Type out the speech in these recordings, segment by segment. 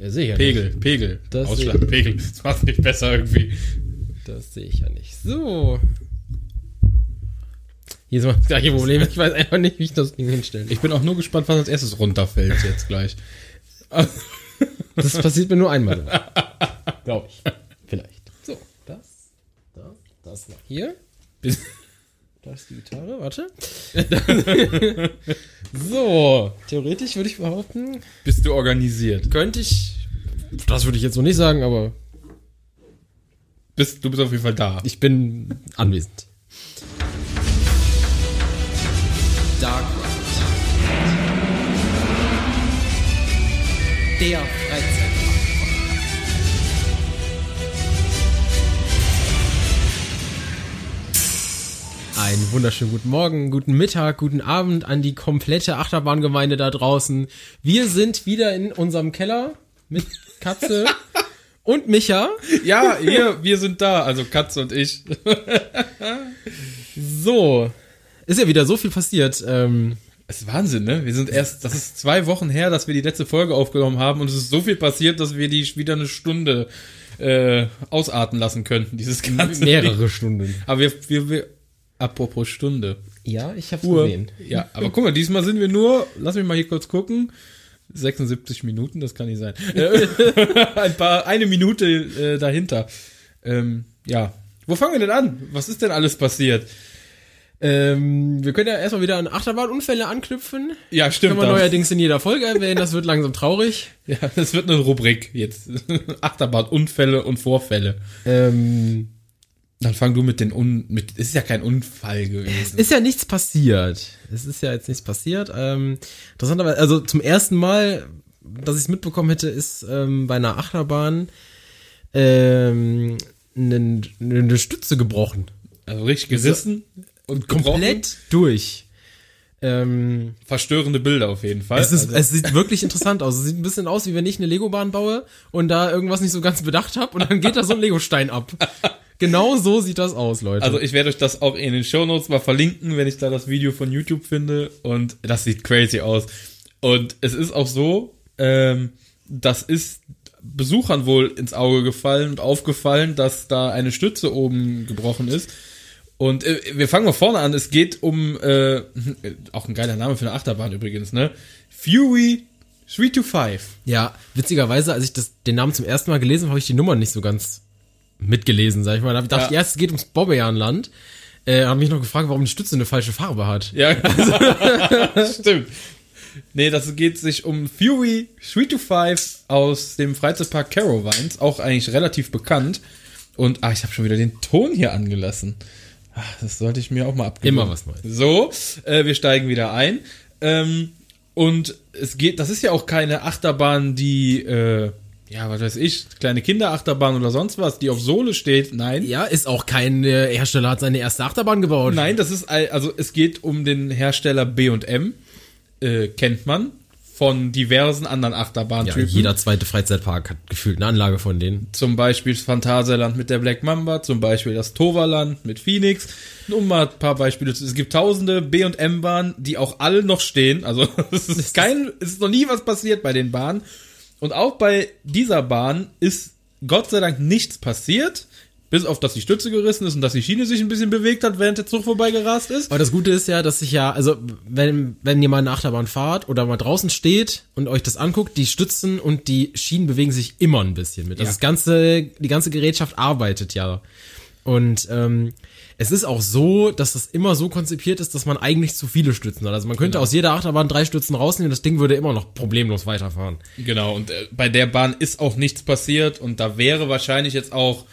Ja, sicher Pegel, nicht. Pegel. Das Ausschlag, sehe- Pegel. Das macht nicht besser irgendwie. Das sehe ich ja nicht. So. Hier ist mal das gleiche Problem. Ich weiß einfach nicht, wie ich das Ding hinstelle. Ich bin auch nur gespannt, was als erstes runterfällt jetzt gleich. Das passiert mir nur einmal. Glaube ich. Vielleicht. So, das, das, das noch hier. Bis- Da ist die Gitarre, warte. so, theoretisch würde ich behaupten, Bist du organisiert? könnte ich, das würde ich jetzt so nicht sagen, aber Bist, du bist auf jeden Fall da. ich bin anwesend. Dark Ride. Der Einen wunderschönen guten Morgen, guten Mittag, guten Abend an die komplette Achterbahngemeinde da draußen. Wir sind wieder in unserem Keller mit Katze und Micha. Ja, hier, wir sind da, also Katze und ich. So, ist ja wieder so viel passiert. Ähm, Es ist Wahnsinn, ne? Wir sind erst, das ist zwei Wochen her, dass wir die letzte Folge aufgenommen haben und es ist so viel passiert, dass wir die wieder eine Stunde äh, ausarten lassen könnten, dieses ganze mehrere Ding. Stunden. Aber wir, wir, wir, apropos Stunde. Ja, ich hab's Uhr. gesehen. Ja, aber guck mal, diesmal sind wir nur, lass mich mal hier kurz gucken. 76 Minuten, das kann nicht sein. Ein paar, eine Minute äh, dahinter. Ähm, ja. Wo fangen wir denn an? Was ist denn alles passiert? Ähm, wir können ja erstmal wieder an Achterbahnunfälle anknüpfen. Ja, stimmt. Können wir neuerdings in jeder Folge erwähnen, das wird langsam traurig. Ja, das wird eine Rubrik jetzt. Achterbahn-Unfälle und Vorfälle. Ähm, Dann fang du mit den Un... Mit, es ist ja kein Unfall gewesen. ist ja nichts passiert. Es ist ja jetzt nichts passiert. Ähm, interessanterweise, also zum ersten Mal, dass ich es mitbekommen hätte, ist ähm, bei einer Achterbahn ähm, eine, eine Stütze gebrochen. Also richtig gerissen und gebrochen. Komplett durch. Ähm, Verstörende Bilder auf jeden Fall. es, ist, also, es sieht wirklich interessant aus. Es sieht ein bisschen aus, wie wenn ich eine Lego-Bahn baue und da irgendwas nicht so ganz bedacht habe und dann geht da so ein Lego-Stein ab. Genau so sieht das aus, Leute. also ich werde euch das auch in den Shownotes mal verlinken, wenn ich da das Video von YouTube finde. Und das sieht crazy aus. Und es ist auch so, ähm, das ist Besuchern wohl ins Auge gefallen und aufgefallen, dass da eine Stütze oben gebrochen ist. Und äh, wir fangen mal vorne an. Es geht um, äh, auch ein geiler Name für eine Achterbahn übrigens, ne? Fury 325. Ja, witzigerweise, als ich das, den Namen zum ersten Mal gelesen habe, habe ich die Nummer nicht so ganz mitgelesen, sag ich mal. Da ich gedacht, Ja. ja. es geht ums Bobbejahnland. Äh, habe mich noch gefragt, warum die Stütze eine falsche Farbe hat. Ja, stimmt. Nee, das geht sich um Fury 325 aus dem Freizeitpark Carowinds, auch eigentlich relativ bekannt. Und, ah, ich habe schon wieder den Ton hier angelassen. Ach, das sollte ich mir auch mal abgeben. Immer was Neues. So, äh, wir steigen wieder ein. Ähm, und es geht, das ist ja auch keine Achterbahn, die, äh, ja, was weiß ich, kleine Kinderachterbahn oder sonst was, die auf Sohle steht. Nein. Ja, ist auch kein äh, Hersteller hat seine erste Achterbahn gebaut. Nein, das ist, also es geht um den Hersteller B&M, äh, kennt man, von diversen anderen Ja, Achterbahntypen. jeder zweite Freizeitpark hat gefühlt eine Anlage von denen. Zum Beispiel das Phantasialand mit der Black Mamba, zum Beispiel das Toverland mit Phoenix. Um mal ein paar Beispiele. zu- Es gibt tausende B&M-Bahnen, die auch alle noch stehen. Also es ist kein, es ist noch nie was passiert bei den Bahnen. Und auch bei dieser Bahn ist Gott sei Dank nichts passiert. Bis auf, dass die Stütze gerissen ist und dass die Schiene sich ein bisschen bewegt hat, während der Zug vorbeigerast ist. Aber das Gute ist ja, dass ich ja, also wenn, wenn ihr mal eine Achterbahn fahrt oder mal draußen steht und euch das anguckt, die Stützen und die Schienen bewegen sich immer ein bisschen mit. Also Ja. das ganze, die ganze Gerätschaft arbeitet ja. Und ähm, es ist auch so, dass das immer so konzipiert ist, dass man eigentlich zu viele Stützen hat. Also man könnte aus jeder Achterbahn drei Stützen rausnehmen und das Ding würde immer noch problemlos weiterfahren. Genau, und äh, bei der Bahn ist auch nichts passiert und da wäre wahrscheinlich jetzt auch,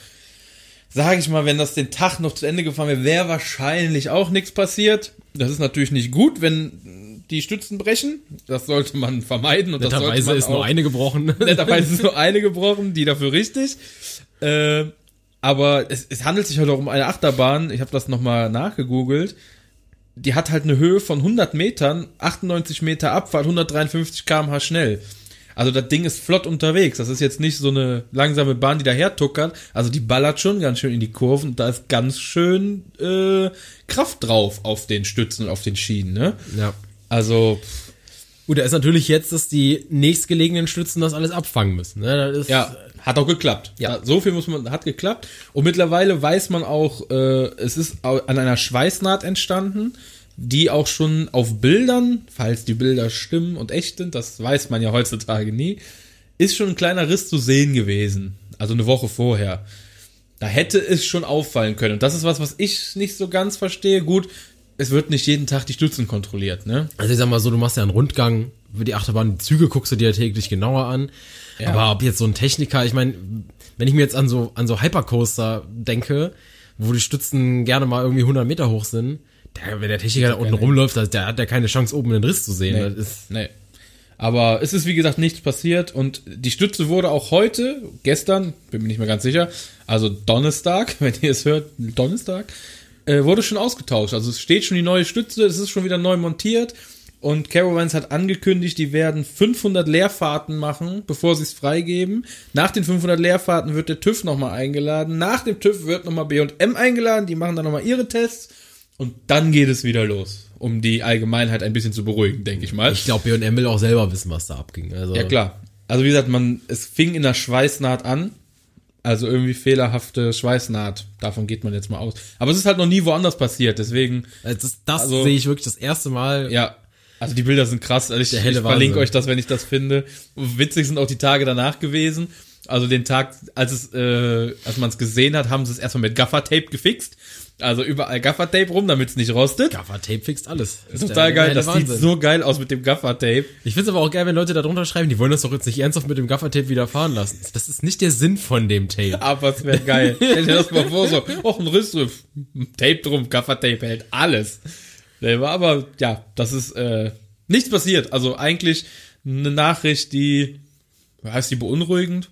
sage ich mal, wenn das den Tag noch zu Ende gefahren wäre, wäre wahrscheinlich auch nichts passiert. Das ist natürlich nicht gut, wenn die Stützen brechen. Das sollte man vermeiden und Netterweise ist nur auch- eine gebrochen. Netterweise ist nur eine gebrochen, die dafür richtig. Äh, aber es, es handelt sich halt auch um eine Achterbahn. Ich habe das nochmal nachgegoogelt. Die hat halt eine Höhe von 100 Metern, 98 Meter Abfahrt, 153 km/h schnell. Also das Ding ist flott unterwegs. Das ist jetzt nicht so eine langsame Bahn, die daher tuckert. Also die ballert schon ganz schön in die Kurven. Und da ist ganz schön äh, Kraft drauf auf den Stützen und auf den Schienen. Ne? ja. Also Gut, da ist natürlich jetzt, dass die nächstgelegenen Stützen das alles abfangen müssen. Ne? Ist, Ja, hat auch geklappt. Ja. So viel muss man, hat geklappt. Und mittlerweile weiß man auch, äh, es ist an einer Schweißnaht entstanden, die auch schon auf Bildern, falls die Bilder stimmen und echt sind, das weiß man ja heutzutage nie, ist schon ein kleiner Riss zu sehen gewesen. Also eine Woche vorher. Da hätte es schon auffallen können. Und das ist was, was ich nicht so ganz verstehe. Gut, es wird nicht jeden Tag die Stützen kontrolliert, ne? Also ich sag mal so, du machst ja einen Rundgang über die Achterbahn, die Züge guckst du dir ja täglich genauer an. Ja. Aber ob jetzt so ein Techniker, ich meine, wenn ich mir jetzt an so an so Hypercoaster denke, wo die Stützen gerne mal irgendwie 100 Meter hoch sind, der, wenn der Techniker da unten rumläuft, der, der hat ja keine Chance, oben einen Riss zu sehen. Das ist, Nee. Aber es ist, wie gesagt, nichts passiert und die Stütze wurde auch heute, gestern, bin mir nicht mehr ganz sicher, also Donnerstag, wenn ihr es hört, Donnerstag, äh, wurde schon ausgetauscht. Also es steht schon die neue Stütze, es ist schon wieder neu montiert und Caravans hat angekündigt, die werden 500 Leerfahrten machen, bevor sie es freigeben. Nach den 500 Leerfahrten wird der TÜV nochmal eingeladen. Nach dem TÜV wird nochmal B&M eingeladen, die machen dann nochmal ihre Tests und dann geht es wieder los, um die Allgemeinheit ein bisschen zu beruhigen, denke ich mal. ich glaube, B&M will auch selber wissen, was da abging. Also, Ja, klar. Also wie gesagt, man, es fing in der Schweißnaht an. Also irgendwie fehlerhafte Schweißnaht. Davon geht man jetzt mal aus. Aber es ist halt noch nie woanders passiert. Deswegen, Das, das Also- sehe ich wirklich das erste Mal. ja. Also die Bilder sind krass. Also ich, ich verlinke euch das, wenn ich das finde. Witzig sind auch die Tage danach gewesen. Also den Tag, als es, äh, als man es gesehen hat, haben sie es erstmal mit Gaffertape gefixt. Also überall Gaffertape rum, damit es nicht rostet. Gaffer-Tape fixt alles. ist total geil. Das sieht Wahnsinn. so geil aus mit dem Gaffertape. Ich find's aber auch geil, wenn Leute da drunter schreiben, die wollen das doch jetzt nicht ernsthaft mit dem Gaffer-Tape wieder fahren lassen. Das ist nicht der Sinn von dem Tape. Aber es wäre geil. Stell dir das mal vor, so, och, ein Riss, drin, Tape drum, Gaffertape hält alles. Aber, ja, das ist, äh, nichts passiert. Also eigentlich eine Nachricht, die, heißt die beunruhigend?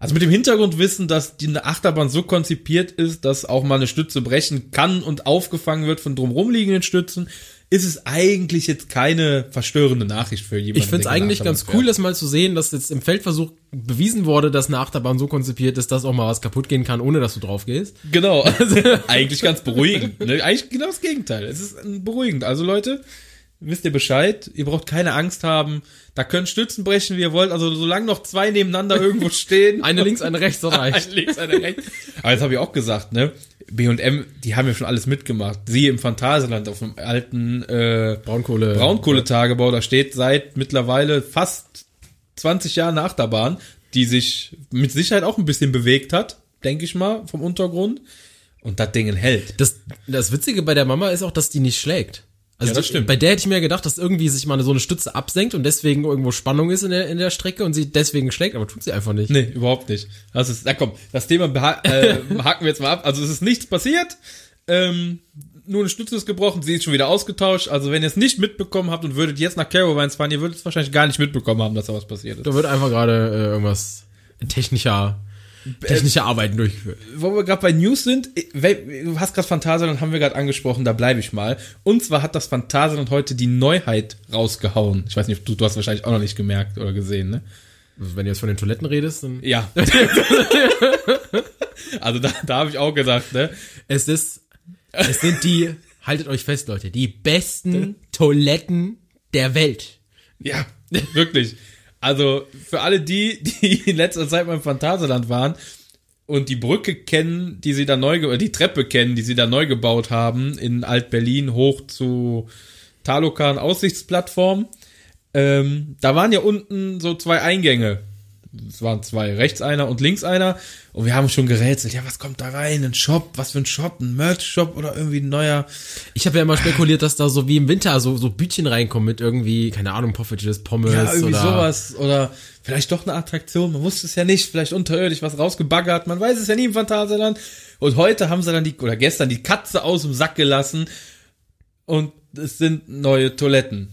Also mit dem Hintergrundwissen, dass die eine Achterbahn so konzipiert ist, dass auch mal eine Stütze brechen kann und aufgefangen wird von drumherum liegenden Stützen, ist es eigentlich jetzt keine verstörende Nachricht für jemanden. Ich der gerne eigentlich ganz fährt. cool, das mal zu sehen, dass jetzt im Feldversuch bewiesen wurde, dass eine Achterbahn so konzipiert ist, dass auch mal was kaputt gehen kann, ohne dass du drauf gehst. Genau, also eigentlich ganz beruhigend. Ne? Eigentlich genau das Gegenteil. Es ist äh, beruhigend. Also Leute, wisst ihr Bescheid, ihr braucht keine Angst haben. Da können Stützen brechen, wie ihr wollt. Also solange noch zwei nebeneinander irgendwo stehen. Eine links, eine rechts, das reicht. Eine links, eine rechts. Aber das habe ich auch gesagt, ne? B&M, die haben ja schon alles mitgemacht. Sie im Phantasialand auf dem alten äh, Braunkohle. Braunkohletagebau, da steht seit mittlerweile fast 20 Jahren eine Achterbahn, die sich mit Sicherheit auch ein bisschen bewegt hat, denke ich mal, vom Untergrund. Und das Ding hält. Das, das Witzige bei der Mama ist auch, dass die nicht schlägt. Also Ja, das stimmt. Bei der hätte ich mir gedacht, dass irgendwie sich mal so eine Stütze absenkt und deswegen irgendwo Spannung ist in der, in der Strecke und sie deswegen schlägt, aber tut sie einfach nicht. Nee, überhaupt nicht. Das ist, na komm, das Thema äh, haken wir jetzt mal ab. Also es ist nichts passiert. Ähm, nur eine Stütze ist gebrochen, sie ist schon wieder ausgetauscht. Also wenn ihr es nicht mitbekommen habt und würdet jetzt nach Caravans fahren, ihr würdet es wahrscheinlich gar nicht mitbekommen haben, dass da was passiert ist. Da wird einfach gerade äh, irgendwas technischer, technische Arbeiten durchgeführt. wo wir gerade bei News sind, du hast gerade Phantasialand, haben wir gerade angesprochen, da bleibe ich mal. Und zwar hat das Phantasialand heute die Neuheit rausgehauen. Ich weiß nicht, du, du hast wahrscheinlich auch noch nicht gemerkt oder gesehen, ne? Wenn du jetzt von den Toiletten redest, dann Ja. also da, da habe ich auch gedacht, ne? es ist, es sind die, haltet euch fest, Leute, die besten Toiletten der Welt. Ja, wirklich. Also für alle die, die in letzter Zeit mal im Phantasialand waren und die Brücke kennen, die sie da neu, oder die Treppe kennen, die sie da neu gebaut haben in Alt-Berlin hoch zu Talokan Aussichtsplattform, ähm, da waren ja unten so zwei Eingänge. Es waren zwei, rechts einer und links einer. Und wir haben schon gerätselt, ja, was kommt da rein? Ein Shop, was für ein Shop? Ein Merch-Shop oder irgendwie ein neuer? Ich habe ja immer spekuliert, dass da so wie im Winter so, so Bütchen reinkommen mit irgendwie, keine Ahnung, Poffertjes, Pommes Ja, irgendwie oder sowas. Oder vielleicht doch eine Attraktion. Man wusste es ja nicht. Vielleicht unterirdisch was rausgebaggert. Man weiß es ja nie im Phantasialand. Und heute haben sie dann die, oder gestern die Katze aus dem Sack gelassen. Und es sind neue Toiletten.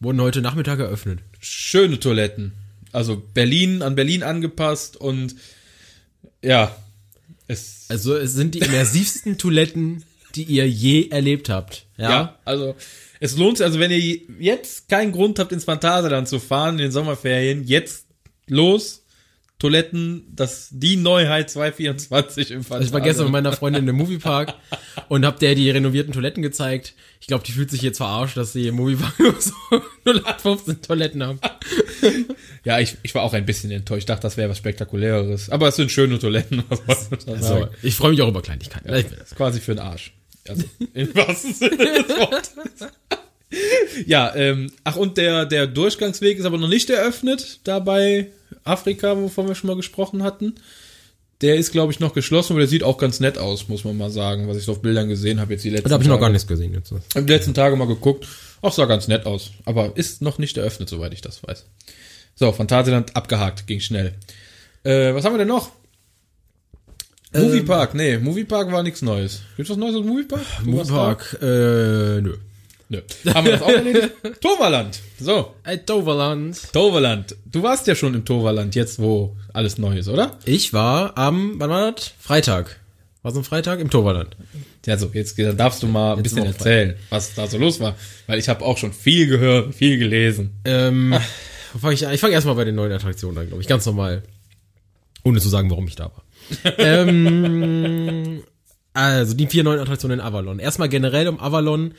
wurden heute Nachmittag eröffnet. Schöne Toiletten. Also Berlin, an Berlin angepasst und ja, es, Also es sind die immersivsten Toiletten, die ihr je erlebt habt. Ja. ja. also es lohnt sich, also wenn ihr jetzt keinen Grund habt, ins Phantasialand zu fahren in den Sommerferien, jetzt los, Toiletten, das die Neuheit 224 im Fall. Also ich war gestern mit meiner Freundin im Moviepark und hab der die renovierten Toiletten gezeigt. Ich glaube, die fühlt sich jetzt verarscht, dass sie im Moviepark nur so 0815 Toiletten haben. Ja, ich, ich war auch ein bisschen enttäuscht. Ich dachte, das wäre was Spektakuläres. Aber es sind schöne Toiletten. Was soll man da So, sagen? ich freue mich auch über Kleinigkeiten. Will das. Ist quasi für den Arsch. Also, im wahrsten Sinne des Wortes. Ja, ähm, ach und der, der Durchgangsweg ist aber noch nicht eröffnet, da bei Afrika, wovon wir schon mal gesprochen hatten. Der ist, glaube ich, noch geschlossen, aber der sieht auch ganz nett aus, muss man mal sagen, was ich so auf Bildern gesehen habe jetzt die letzten Da habe ich noch Tage. gar nichts gesehen jetzt. Die letzten Tage mal geguckt. Auch sah ganz nett aus. Aber ist noch nicht eröffnet, soweit ich das weiß. So, Phantasialand abgehakt, ging schnell. Äh, was haben wir denn noch? Ähm, Moviepark, nee, Moviepark war nichts Neues. Gibt's was Neues aus Moviepark? Moviepark, äh, nö. Da? Nö. Haben wir das auch erledigt? Toverland. So, Äh, Doverland. Toverland. Du warst ja schon im Toverland, jetzt wo alles neu ist, oder? Ich war am, wann war das? Freitag. War so ein Freitag im Toverland. Ja, so, jetzt darfst du mal ein Jetzt bisschen erzählen, was da so los war. Weil ich habe auch schon viel gehört, viel gelesen. Ähm, wo fang ich? Ich fange erstmal bei den neuen Attraktionen an, glaube ich. Ganz normal. Ohne zu sagen, warum ich da war. ähm, also die vier neuen Attraktionen in Avalon. Erstmal generell um Avalon.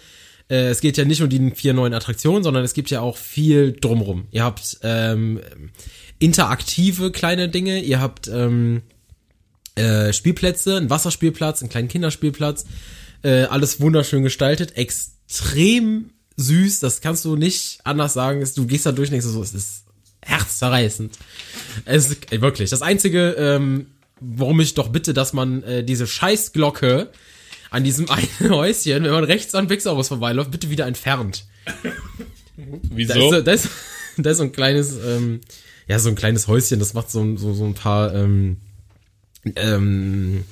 Äh, es geht ja nicht um die vier neuen Attraktionen, sondern es gibt ja auch viel drumrum. Ihr habt ähm, interaktive kleine Dinge. Ihr habt ähm, äh, Spielplätze, einen Wasserspielplatz, einen kleinen Kinderspielplatz. Äh, alles wunderschön gestaltet, extrem süß. Das kannst du nicht anders sagen. Du gehst da durch und denkst so, es ist herzzerreißend. Es ist wirklich das einzige, ähm, warum ich doch bitte, dass man äh, diese Scheißglocke an diesem einen Häuschen, wenn man rechts an Pixarus vorbeiläuft, bitte wieder entfernt. Da Wieso? ist, so- da, ist, da ist so ein kleines, ähm, ja, so ein kleines Häuschen, das macht so, so, so ein paar, ähm, ähm,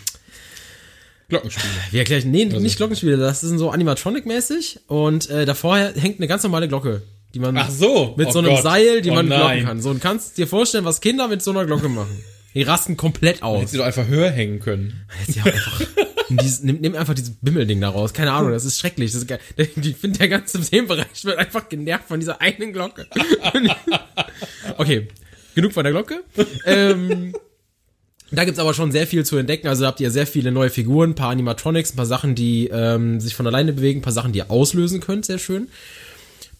Glockenspiele. wie erkläre ich? Nee, nicht Glockenspiele, das sind so Animatronic-mäßig und äh, davor hängt eine ganz normale Glocke, die man Ach so. mit Oh so einem Gott. Seil, die Oh man glocken kann. So, und kannst dir vorstellen, was Kinder mit so einer Glocke machen. Die rasten komplett aus. Hättest du doch einfach höher hängen können. Jetzt ja auch einfach, dieses, nimm, nimm einfach dieses Bimmelding da raus. Keine Ahnung, das ist schrecklich. Das ist, ich finde, der ganze Themenbereich wird einfach genervt von dieser einen Glocke. okay, genug von der Glocke. Ähm, da gibt's aber schon sehr viel zu entdecken. Also da habt ihr sehr viele neue Figuren, ein paar Animatronics, ein paar Sachen, die ähm, sich von alleine bewegen, ein paar Sachen, die ihr auslösen könnt, sehr schön.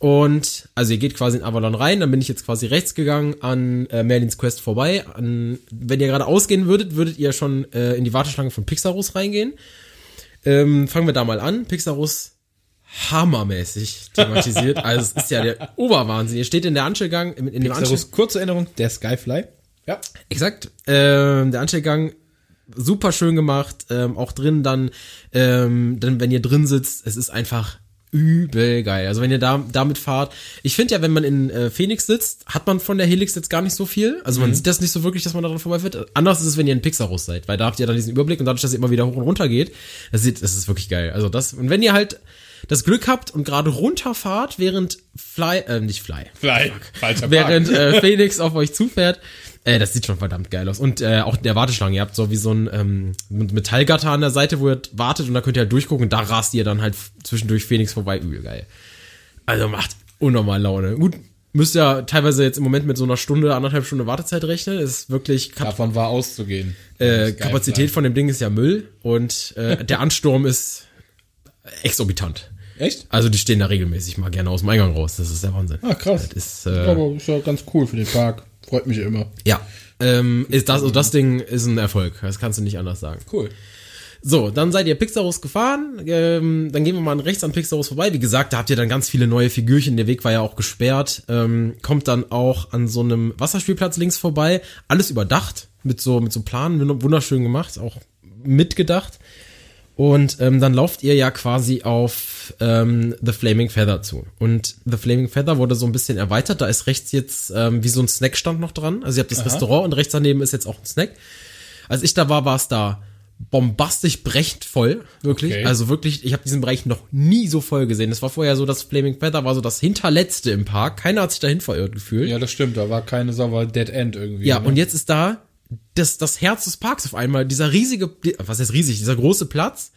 Und also ihr geht quasi in Avalon rein, dann bin ich jetzt quasi rechts gegangen an äh, Merlins Quest vorbei. An, wenn ihr gerade ausgehen würdet, würdet ihr schon äh, in die Warteschlange von Pixarus reingehen. Ähm, fangen wir da mal an. Pixarus hammermäßig thematisiert. also es ist ja der Oberwahnsinn. Ihr steht in der Anstellgang, in, in dem Anstell Servus, kurze Erinnerung, der Skyfly. Ja. Exakt. Ähm, der Anstellgang super schön gemacht. Ähm, auch drin dann, ähm, dann, wenn ihr drin sitzt, es ist einfach übel geil. Also wenn ihr da damit fahrt, ich finde ja, wenn man in äh, Phoenix sitzt, hat man von der Helix jetzt gar nicht so viel. Also man sieht das nicht so wirklich, dass man daran vorbeifährt. Anders ist es, wenn ihr in Pixarus seid, weil da habt ihr dann diesen Überblick und dadurch, dass ihr immer wieder hoch und runter geht, das, sieht, das ist wirklich geil. Also das und wenn ihr halt das Glück habt und gerade runterfahrt, während Fly, äh, nicht Fly, Fly. Falscher während äh, Phoenix auf euch zufährt. Äh, das sieht schon verdammt geil aus. Und äh, auch der Warteschlange, ihr habt so wie so ein ähm, Metallgatter an der Seite, wo ihr wartet und da könnt ihr halt durchgucken und da rast ihr dann halt zwischendurch Phoenix vorbei. Übel geil. Also macht unnormal Laune. Gut, müsst ja teilweise jetzt im Moment mit so einer Stunde, anderthalb Stunde Wartezeit rechnen. Ist wirklich Kap Davon war auszugehen. äh. Kapazität von dem Ding ist ja Müll und äh, der Ansturm ist exorbitant. Echt? Also die stehen da regelmäßig mal gerne aus dem Eingang raus. Das ist der Wahnsinn. Ah, krass. Das ist, äh, Aber ist ja ganz cool für den Park. Freut mich immer. Ja. Ähm, ist das, also das Ding ist ein Erfolg. Das kannst du nicht anders sagen. Cool. So, dann seid ihr Pixarus gefahren. Ähm, dann gehen wir mal rechts an Pixarus vorbei. Wie gesagt, da habt ihr dann ganz viele neue Figürchen. Der Weg war ja auch gesperrt. Ähm, kommt dann auch an so einem Wasserspielplatz links vorbei. Alles überdacht. Mit so, mit so Planen. Wunderschön gemacht. Auch mitgedacht. Und ähm, dann lauft ihr ja quasi auf ähm, The Flaming Feather zu. Und The Flaming Feather wurde so ein bisschen erweitert. Da ist rechts jetzt ähm, wie so ein Snackstand noch dran. Also ihr habt das Restaurant und rechts daneben ist jetzt auch ein Snack. Als ich da war, war es da bombastisch brechend voll, wirklich. Okay. Also wirklich, ich habe diesen Bereich noch nie so voll gesehen. Es war vorher so, das Flaming Feather war so das hinterletzte im Park. Keiner hat sich dahin verirrt gefühlt. Ja, das stimmt. Da war keine sauber Dead End irgendwie. Ja, ne? und jetzt ist da das, das Herz des Parks auf einmal, dieser riesige, was heißt riesig, dieser große Platz,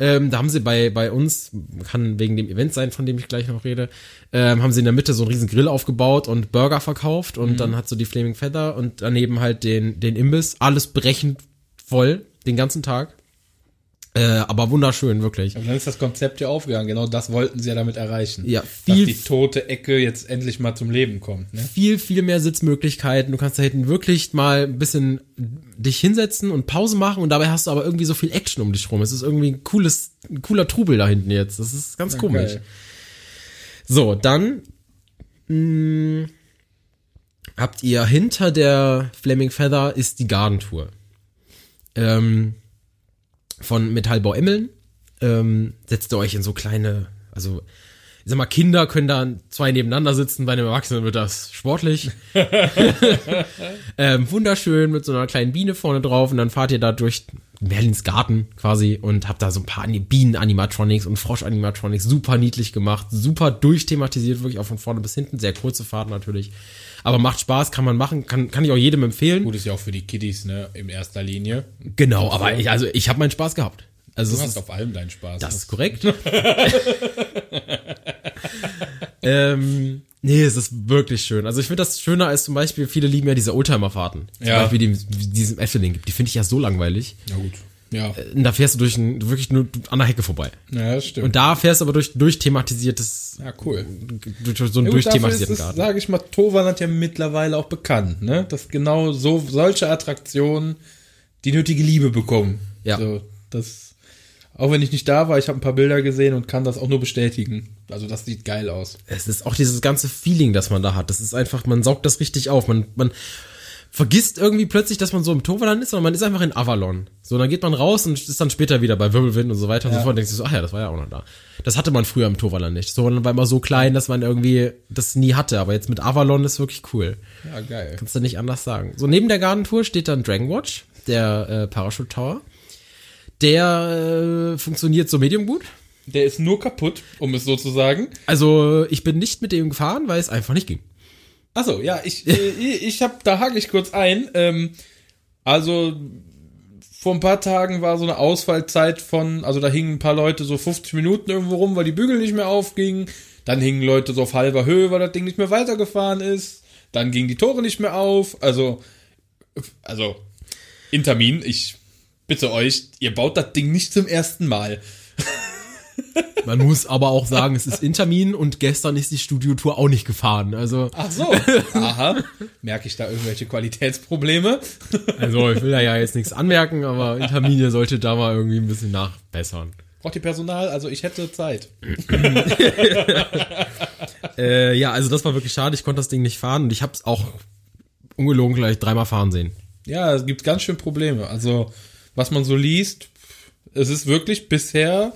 Ähm, da haben sie bei, bei uns, kann wegen dem Event sein, von dem ich gleich noch rede, ähm, haben sie in der Mitte so einen riesen Grill aufgebaut und Burger verkauft und dann hat so die Flaming Feather und daneben halt den, den Imbiss. Alles brechend voll, den ganzen Tag. Äh, aber wunderschön, wirklich. Aber dann ist das Konzept ja aufgegangen. Genau das wollten sie ja damit erreichen. Ja, Dass viel- die tote Ecke jetzt endlich mal zum Leben kommt. Ne? viel, viel mehr Sitzmöglichkeiten. Du kannst da hinten wirklich mal ein bisschen dich hinsetzen und Pause machen und dabei hast du aber irgendwie so viel Action um dich rum. Es ist irgendwie ein cooles, ein cooler Trubel da hinten jetzt. Das ist ganz komisch. Geil. So, dann mh, habt ihr hinter der Flaming Feather ist die Gardentour. Ähm, von Metallbau Emmeln. Ähm, setzt ihr euch in so kleine, also ich sag mal, Kinder können da zwei nebeneinander sitzen, bei einem Erwachsenen wird das sportlich. ähm, wunderschön mit so einer kleinen Biene vorne drauf und dann fahrt ihr da durch Merlins Garten quasi und habt da so ein paar Bienen-Animatronics und Frosch-Animatronics super niedlich gemacht, super durchthematisiert, wirklich auch von vorne bis hinten, sehr kurze Fahrt natürlich. Aber macht Spaß, kann man machen, kann, kann ich auch jedem empfehlen. Gut ist ja auch für die Kiddies, ne, in erster Linie. Genau, aber ich, also ich habe meinen Spaß gehabt. Also Du es hast ist, auf allem deinen Spaß. das ist korrekt. ähm, nee, es ist wirklich schön. Also ich finde das schöner als zum Beispiel, viele lieben ja diese Oldtimer-Fahrten. Zum Ja. Beispiel die, die diesem Efteling gibt. Die finde ich ja so langweilig. ja gut. Ja. Und da fährst du durch ein, wirklich nur an der Hecke vorbei. ja, das stimmt. Und da fährst du aber durch durchthematisiertes, ja, cool. durch so einen Ja, gut, ist durchthematisierten es, Garten. sage ich mal, Toverland ja mittlerweile auch bekannt, ne? Dass genau so solche Attraktionen die nötige Liebe bekommen. Ja. So, das, auch wenn ich nicht da war, ich habe ein paar Bilder gesehen und kann das auch nur bestätigen. Also das sieht geil aus. Es ist auch dieses ganze Feeling, das man da hat. Das ist einfach, man saugt das richtig auf. Man, man vergisst irgendwie plötzlich, dass man so im Toverland ist, sondern man ist einfach in Avalon. So, dann geht man raus und ist dann später wieder bei Wirbelwind und so weiter und so fort und denkt sich so, ach ja, das war ja auch noch da. Das hatte man früher im Toverland nicht. Toverland war immer so klein, dass man irgendwie das nie hatte. Aber jetzt mit Avalon ist wirklich cool. Ja, geil. Kannst du nicht anders sagen. So, neben der Gartentour steht dann Dragon Watch, der äh, Parachute Tower. Der äh, funktioniert so medium gut. Der ist nur kaputt, um es so zu sagen. Also, ich bin nicht mit dem gefahren, weil es einfach nicht ging. Achso, ja, ich, äh, ich hab, da hake ich kurz ein. Ähm, also, vor ein paar Tagen war so eine Ausfallzeit von, also da hingen ein paar Leute so 50 Minuten irgendwo rum, weil die Bügel nicht mehr aufgingen. Dann hingen Leute so auf halber Höhe, weil das Ding nicht mehr weitergefahren ist. Dann gingen die Tore nicht mehr auf. Also, also, Intermin, ich bitte euch, ihr baut das Ding nicht zum ersten Mal. Man muss aber auch sagen, es ist Intermin und gestern ist die Studiotour auch nicht gefahren. Also, Ach so. Aha. Merke ich da irgendwelche Qualitätsprobleme? also ich will da ja jetzt nichts anmerken, aber Intermin sollte da mal irgendwie ein bisschen nachbessern. Braucht ihr Personal? Also ich hätte Zeit. Äh, ja, also das war wirklich schade. Ich konnte das Ding nicht fahren und ich habe es auch ungelogen gleich dreimal fahren sehen. Ja, es gibt ganz schön Probleme. Also, was man so liest, es ist wirklich bisher,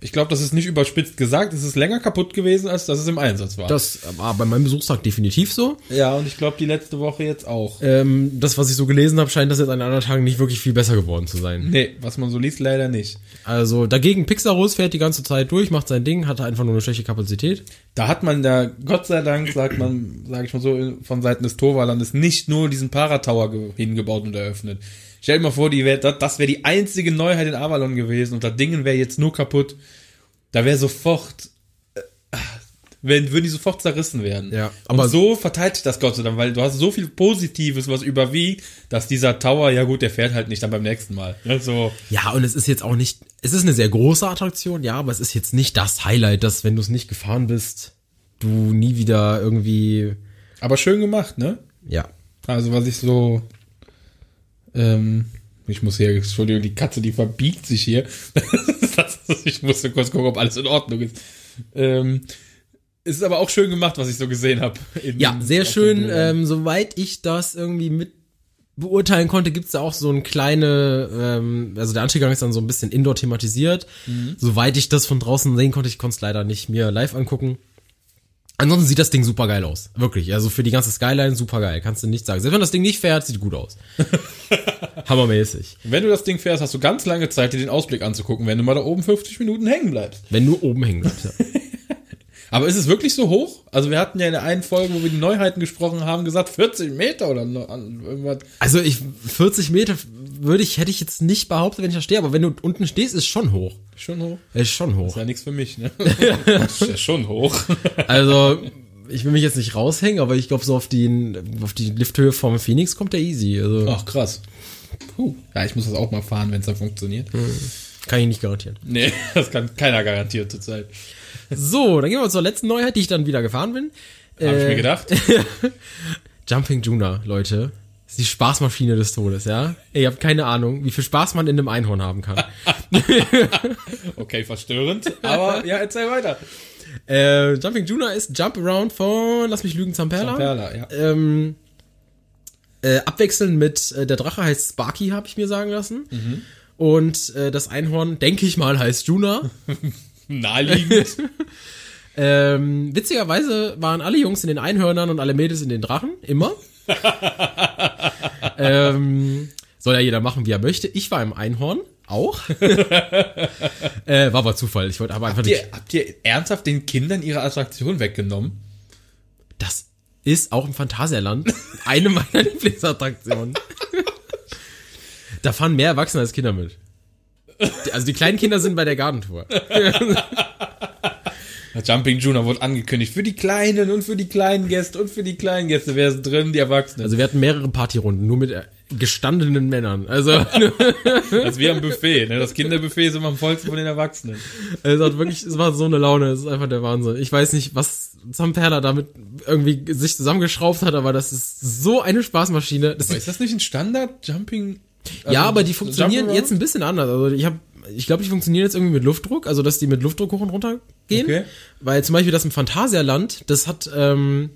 ich glaube, das ist nicht überspitzt gesagt, es ist länger kaputt gewesen, als dass es im Einsatz war. Das war bei meinem Besuchstag definitiv so. ja, und ich glaube, die letzte Woche jetzt auch. Ähm, das, was ich so gelesen habe, scheint das jetzt an anderen Tagen nicht wirklich viel besser geworden zu sein. Nee, was man so liest, leider nicht. Also dagegen Pixaros fährt die ganze Zeit durch, macht sein Ding, hatte einfach nur eine schlechte Kapazität. Da hat man da, Gott sei Dank, sagt man, sage ich mal so, von Seiten des Torwalandes nicht nur diesen Paratower ge- hingebaut und eröffnet. Stell dir mal vor, die wär, das, das wäre die einzige Neuheit in Avalon gewesen und das Ding wäre jetzt nur kaputt. Da wäre sofort, äh, wenn, würden die sofort zerrissen werden. Ja, aber aber- so verteilt sich das Gott sei Dank, weil du hast so viel Positives, was überwiegt, dass dieser Tower, ja gut, der fährt halt nicht dann beim nächsten Mal. Ja, so. Ja, und es ist jetzt auch nicht, es ist eine sehr große Attraktion, ja, aber es ist jetzt nicht das Highlight, dass wenn du es nicht gefahren bist, du nie wieder irgendwie, Aber schön gemacht, ne? ja. Also was ich so, ähm, ich muss hier, Entschuldigung, die Katze, die verbiegt sich hier. Ich musste kurz gucken, ob alles in Ordnung ist. Ähm, es ist aber auch schön gemacht, was ich so gesehen habe. Ja, sehr schön, ähm, soweit ich das irgendwie mit beurteilen konnte, gibt's da auch so ein kleine, ähm, also der Anstieggang ist dann so ein bisschen indoor thematisiert. Soweit ich das von draußen sehen konnte, ich konnte es leider nicht mir live angucken. Ansonsten sieht das Ding super geil aus. Wirklich. Also für die ganze Skyline super geil. Kannst du nicht sagen. Selbst wenn das Ding nicht fährt, sieht gut aus. Hammermäßig. Wenn du das Ding fährst, hast du ganz lange Zeit, dir den Ausblick anzugucken, wenn du mal da oben 50 Minuten hängen bleibst. Wenn nur oben hängen bleibt. Ja. Aber ist es wirklich so hoch? Also wir hatten ja in der einen Folge, wo wir die Neuheiten gesprochen haben, gesagt 40 Meter oder irgendwas. Also ich, 40 Meter würde ich, hätte ich jetzt nicht behauptet, wenn ich da stehe, aber wenn du unten stehst, ist schon hoch. Schon hoch. Ist schon hoch. Ist ja nichts für mich, ne? ist ja schon hoch. Also, ich will mich jetzt nicht raushängen, aber ich glaube, so auf die, auf die Lifthöhe vom Phoenix kommt der easy. Also, Ach, krass. Puh. Ja, ich muss das auch mal fahren, wenn es dann funktioniert. kann ich nicht garantieren. Nee, das kann keiner garantieren zurzeit. So, dann gehen wir zur letzten Neuheit, die ich dann wieder gefahren bin. Habe ich Äh, mir gedacht. Jumping Juna, Leute. Das ist die Spaßmaschine des Todes, ja? Ihr habt keine Ahnung, wie viel Spaß man in einem Einhorn haben kann. Okay, verstörend. Aber ja, erzähl weiter. äh, Jumping Juna ist Jump Around von, lass mich lügen, Zamperla. Perla, ja. Ähm, äh, abwechselnd mit, äh, der Drache heißt Sparky, habe ich mir sagen lassen. Mhm. Und äh, das Einhorn, denke ich mal, heißt Juna. Naheliegend. ähm, witzigerweise waren alle Jungs in den Einhörnern und alle Mädels in den Drachen, immer. ähm, soll ja jeder machen, wie er möchte. Ich war im Einhorn, auch. äh, war aber Zufall. Ich wollte aber einfach habt, nicht. ihr, habt ihr ernsthaft den Kindern ihre Attraktion weggenommen? Das ist auch im Phantasialand eine meiner Lieblingsattraktionen. da fahren mehr Erwachsene als Kinder mit. Also die kleinen Kinder sind bei der Gartentour. Das Jumping Junior wurde angekündigt. Für die Kleinen und für die kleinen Gäste und für die kleinen Gäste. Wer ist drin? Die Erwachsenen. Also wir hatten mehrere Partyrunden, nur mit äh, gestandenen Männern. Also Also wir am Buffet. Ne? Das Kinderbuffet ist immer am vollsten von den Erwachsenen. es hat wirklich, es war so eine Laune, es ist einfach der Wahnsinn. Ich weiß nicht, was Zamperla damit irgendwie sich zusammengeschraubt hat, aber das ist so eine Spaßmaschine. Das ist das nicht ein Standard Jumping? also ja, aber die funktionieren jetzt ein bisschen anders. Also ich habe, ich glaube, die funktionieren jetzt irgendwie mit Luftdruck, also dass die mit Luftdruck hoch und runter gehen. Okay. Weil zum Beispiel das im Phantasialand, das hat, ähm,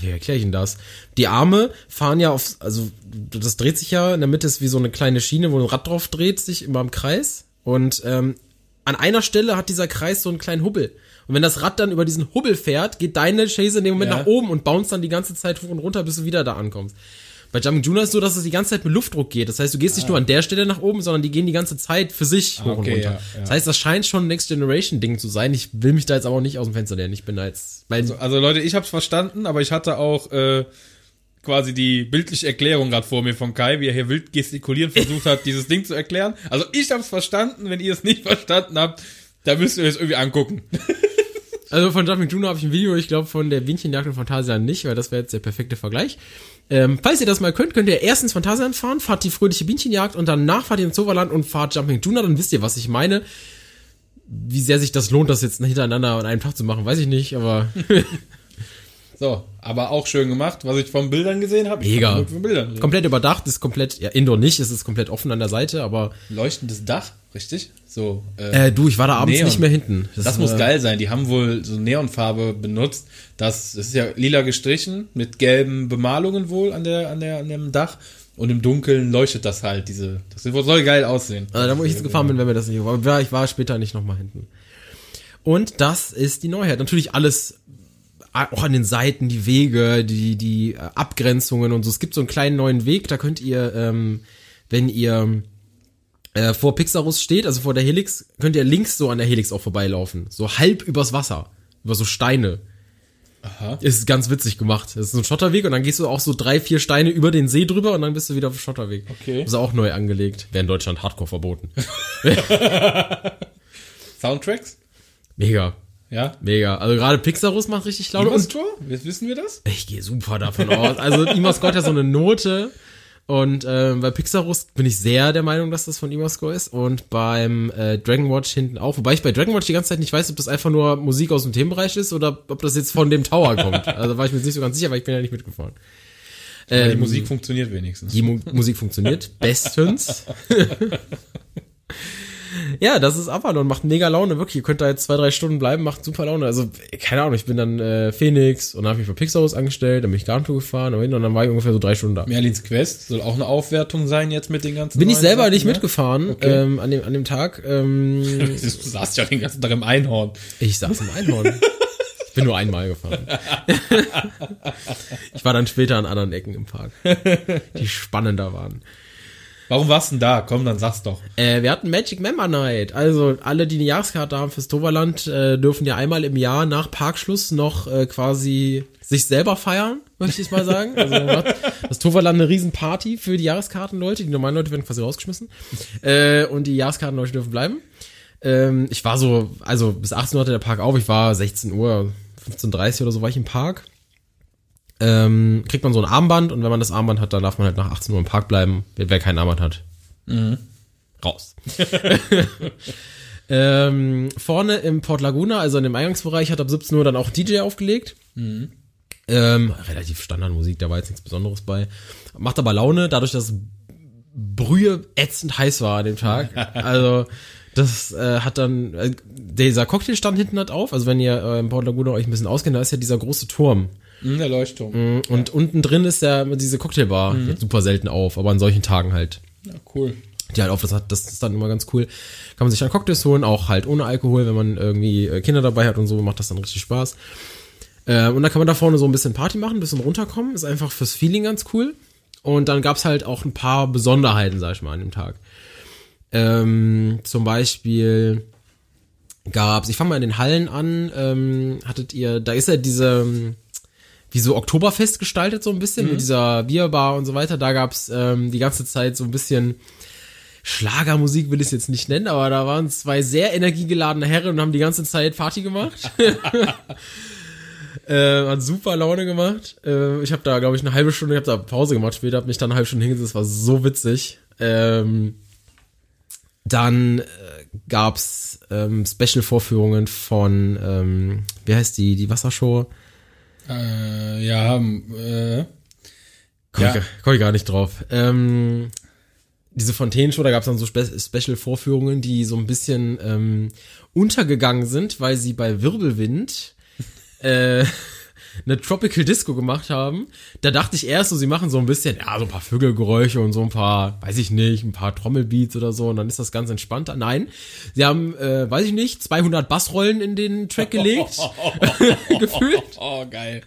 wie erkläre ich denn das? Die Arme fahren ja auf, also das dreht sich ja, in der Mitte ist wie so eine kleine Schiene, wo ein Rad drauf dreht, sich immer im Kreis. Und ähm, an einer Stelle hat dieser Kreis so einen kleinen Hubbel. Und wenn das Rad dann über diesen Hubbel fährt, geht deine Chase in dem Moment Ja. nach oben und bounce dann die ganze Zeit hoch und runter, bis du wieder da ankommst. Bei Jumping Junior ist es so, dass es die ganze Zeit mit Luftdruck geht. Das heißt, du gehst nicht nur an der Stelle nach oben, sondern die gehen die ganze Zeit für sich hoch und Ah. okay, runter. ja, ja. Das heißt, das scheint schon ein Next Generation Ding zu sein. Ich will mich da jetzt aber auch nicht aus dem Fenster lehnen. Ich bin da jetzt, weil Also Leute, ich hab's verstanden, aber ich hatte auch äh, quasi die bildliche Erklärung gerade vor mir von Kai, wie er hier wild gestikulieren versucht hat, dieses Ding zu erklären. Also ich hab's verstanden, wenn ihr es nicht verstanden habt, da müsst ihr es irgendwie angucken. Also von Jumping Juno habe ich ein Video, ich glaube von der Bienenjagd in Phantasialand nicht, weil das wäre jetzt der perfekte Vergleich. Ähm, falls ihr das mal könnt, könnt ihr erstens Phantasialand fahren, fahrt die fröhliche Bienchenjagd und danach fahrt ihr ins Zoverland und fahrt Jumping Juno, dann wisst ihr, was ich meine. Wie sehr sich das lohnt, das jetzt hintereinander an einem Tag zu machen, weiß ich nicht, aber So, aber auch schön gemacht, was ich von Bildern gesehen habe. Mega. Von Bildern. komplett überdacht, ist komplett, ja, Indoor nicht, es ist komplett offen an der Seite, aber Leuchtendes Dach, richtig? So. Äh, äh, du, ich war da abends Neon. nicht mehr hinten. das muss äh, geil sein. Die haben wohl so Neonfarbe benutzt. Das, das ist ja lila gestrichen mit gelben Bemalungen wohl an der an der an dem Dach und im Dunkeln leuchtet das halt. Diese, das soll geil aussehen. Also da, wo ich jetzt gefahren bin, wenn mir das nicht, ja, ich war später nicht nochmal hinten. Und das ist die Neuheit. Natürlich alles, äh, auch an den Seiten, die Wege, die, die äh, Abgrenzungen und so. Es gibt so einen kleinen neuen Weg, da könnt ihr, ähm, wenn ihr äh, vor Pixarus steht, also vor der Helix, könnt ihr links so an der Helix auch vorbeilaufen. So halb übers Wasser. Über so Steine. Aha. Ist ganz witzig gemacht. Das ist so ein Schotterweg und dann gehst du auch so drei, vier Steine über den See drüber und dann bist du wieder auf dem Schotterweg. Okay. Ist auch neu angelegt. Wäre in Deutschland hardcore verboten. Soundtracks? Mega. Ja. Mega. Also gerade Pixarus macht richtig Laune. Und Tor? Wissen wir das? ich gehe super davon aus. Also Imascore hat ja so eine Note. Und ähm, bei Pixarus bin ich sehr der Meinung, dass das von Imascore ist. Und beim äh, Dragon Watch hinten auch. Wobei ich bei Dragon Watch die ganze Zeit nicht weiß, ob das einfach nur Musik aus dem Themenbereich ist oder ob das jetzt von dem Tower kommt. Also war ich mir jetzt nicht so ganz sicher, weil ich bin ja nicht mitgefahren. Ja, die Ähm, Musik funktioniert wenigstens. Die Mu Musik funktioniert bestens. ja, das ist Avalon, macht mega Laune, wirklich. Ihr könnt da jetzt zwei, drei Stunden bleiben, macht super Laune. Also, keine Ahnung, ich bin dann äh, Phoenix und dann habe ich bei Pixarus angestellt, dann bin ich Garntour gefahren und dann war ich ungefähr so drei Stunden da. Merlins Quest soll auch eine Aufwertung sein jetzt mit den ganzen. Bin ich selber Sachen, nicht ne? mitgefahren Okay. ähm, an, dem, an dem Tag. Ähm, Du saßt ja den ganzen Tag im Einhorn. ich saß im Einhorn. Ich bin nur einmal gefahren. ich war dann später an anderen Ecken im Park, die spannender waren. Warum warst du denn da? Komm, dann sag's doch. Äh, wir hatten Magic Member Night. Also alle, die eine Jahreskarte haben fürs Toverland, äh, dürfen ja einmal im Jahr nach Parkschluss noch äh, quasi sich selber feiern, möchte ich mal sagen. Also das Toverland eine Riesenparty für die Jahreskartenleute. Die normalen Leute werden quasi rausgeschmissen. Äh, und die Jahreskartenleute dürfen bleiben. Ähm, ich war so, also bis 18 Uhr hatte der Park auf. Ich war 16 Uhr, 15.30 Uhr oder so war ich im Park. Ähm, kriegt man so ein Armband und wenn man das Armband hat, dann darf man halt nach 18 Uhr im Park bleiben. Wer, wer kein Armband hat, raus. ähm, vorne im Port Laguna, also in dem Eingangsbereich, hat ab 17 Uhr dann auch DJ aufgelegt. Ähm, relativ Standardmusik, da war jetzt nichts Besonderes bei. Macht aber Laune, dadurch, dass Brühe ätzend heiß war an dem Tag. Also das äh, hat dann äh, dieser Cocktailstand hinten hat auf. Also wenn ihr äh, im Port Laguna euch ein bisschen auskennt, da ist ja dieser große Turm. Hm, der Leuchtturm. Und unten drin ist ja diese Cocktailbar. Die hat super selten auf, aber an solchen Tagen halt. Ja, cool. Die halt auf, das, hat, das ist dann immer ganz cool. Kann man sich dann Cocktails holen, auch halt ohne Alkohol, wenn man irgendwie äh, Kinder dabei hat und so, macht das dann richtig Spaß. Äh, und dann kann man da vorne so ein bisschen Party machen, ein bisschen runterkommen. Ist einfach fürs Feeling ganz cool. Und dann gab's halt auch ein paar Besonderheiten, sag ich mal, an dem Tag. Ähm, zum Beispiel gab's, ich fange mal in den Hallen an, ähm, hattet ihr, da ist ja diese, ähm, wie so Oktoberfest gestaltet so ein bisschen, mit dieser Bierbar und so weiter. Da gab's ähm, die ganze Zeit so ein bisschen Schlagermusik will ich es jetzt nicht nennen, aber da waren zwei sehr energiegeladene Herren und haben die ganze Zeit Party gemacht. äh, hat super Laune gemacht. Äh, ich habe da, glaube ich, eine halbe Stunde, ich habe da Pause gemacht später, habe mich dann eine halbe Stunde hingesetzt, das war so witzig. Ähm, dann äh, gab's ähm, Special-Vorführungen von, ähm, wie heißt die, die Wassershow? Äh, ja, äh, Komm, Ja. ich, komm ich gar nicht drauf. Ähm, diese Fontänenshow, da gab es dann so Spe Special-Vorführungen, die so ein bisschen ähm, untergegangen sind, weil sie bei Wirbelwind äh, eine Tropical Disco gemacht haben. Da dachte ich erst so, sie machen so ein bisschen, ja, so ein paar Vögelgeräusche und so ein paar, weiß ich nicht, ein paar Trommelbeats oder so und dann ist das ganz entspannter. Nein, sie haben, äh, weiß ich nicht, 200 Bassrollen in den Track gelegt, gefühlt. oh, geil.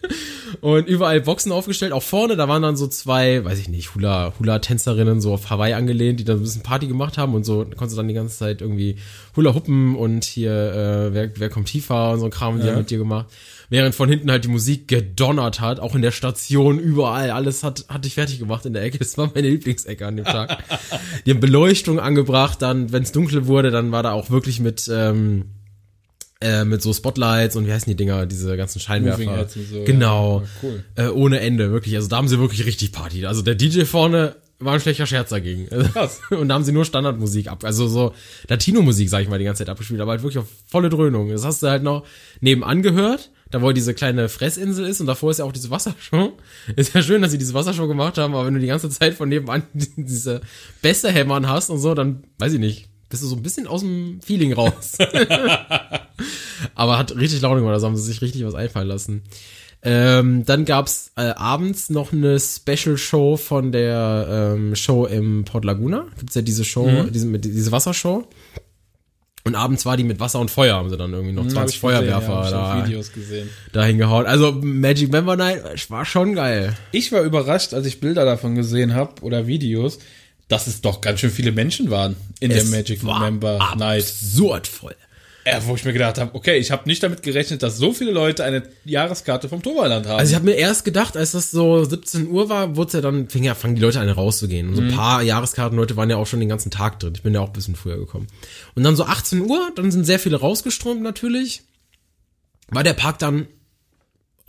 Und überall Boxen aufgestellt, auch vorne, da waren dann so zwei, weiß ich nicht, Hula, Hula-Tänzerinnen, so auf Hawaii angelehnt, die dann ein bisschen Party gemacht haben und so, da konntest du dann die ganze Zeit irgendwie Hula huppen und hier, äh, wer, wer kommt tiefer und so ein Kram, die Ja. haben mit dir gemacht. Während von hinten halt die Musik gedonnert hat, auch in der Station, überall, alles hat, hat dich fertig gemacht in der Ecke. Das war meine Lieblingsecke an dem Tag. die haben Beleuchtung angebracht, dann, wenn es dunkel wurde, dann war da auch wirklich mit, ähm, äh, mit so Spotlights und wie heißen die Dinger, diese ganzen Scheinwerfer. So, genau. ja. Cool. Äh, ohne Ende, wirklich. Also da haben sie wirklich richtig Party. Also der DJ vorne war ein schlechter Scherz dagegen. Krass. Und da haben sie nur Standardmusik ab, also so Latino-Musik, sag ich mal, die ganze Zeit abgespielt, aber halt wirklich auf volle Dröhnung. Das hast du halt noch nebenan gehört, da wo diese kleine Fressinsel ist und davor ist ja auch diese Wassershow. Ist ja schön, dass sie diese Wassershow gemacht haben, aber wenn du die ganze Zeit von nebenan diese Bässe hämmern hast und so, dann, weiß ich nicht, bist du so ein bisschen aus dem Feeling raus. aber hat richtig Laune gemacht, also haben sie sich richtig was einfallen lassen. Ähm, dann gab's äh, abends noch eine Special Show von der ähm, Show im Port Laguna. Gibt's ja diese Show, Mhm. diese, diese Wassershow. Und abends war die mit Wasser und Feuer, haben sie dann irgendwie noch Hab 20 ich gesehen, Feuerwerfer ja, ich auf da, Videos gesehen. da hingehauen. Also Magic Member Night war schon geil. Ich war überrascht, als ich Bilder davon gesehen habe oder Videos, dass es doch ganz schön viele Menschen waren in Es der Magic war Member Night. Absurd voll. Ja, wo ich mir gedacht habe, okay, ich habe nicht damit gerechnet, dass so viele Leute eine Jahreskarte vom Toverland haben. Also ich habe mir erst gedacht, als das so 17 Uhr war, wurde ja dann, fing ja, fangen die Leute an rauszugehen. Und so ein paar Jahreskartenleute waren ja auch schon den ganzen Tag drin. Ich bin ja auch ein bisschen früher gekommen. Und dann so 18 Uhr, dann sind sehr viele rausgeströmt natürlich. War der Park dann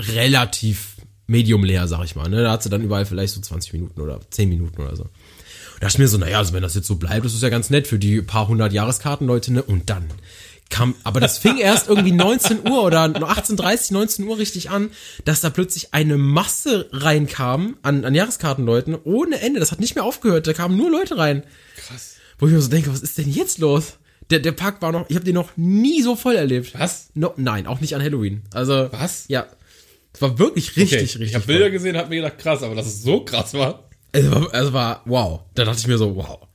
relativ medium leer, sag ich mal. Ne? Da hat sie dann überall vielleicht so 20 Minuten oder 10 Minuten oder so. Da dachte ich mir so, naja, also wenn das jetzt so bleibt, das ist ja ganz nett für die paar hundert Jahreskartenleute, ne? Und dann kam, aber das fing erst irgendwie 19 Uhr oder 18.30, 19 Uhr richtig an, dass da plötzlich eine Masse reinkam an, an Jahreskartenleuten ohne Ende. Das hat nicht mehr aufgehört, da kamen nur Leute rein. Krass. Wo ich mir so denke, was ist denn jetzt los? Der, der Park war noch, ich habe den noch nie so voll erlebt. Was? No, nein, auch nicht an Halloween. Also, Was? Ja. Es war wirklich richtig, Okay, richtig ich habe. Bilder gesehen, habe mir gedacht, krass, aber dass es so krass war, Also, war- also war, wow. Da dachte ich mir so, wow.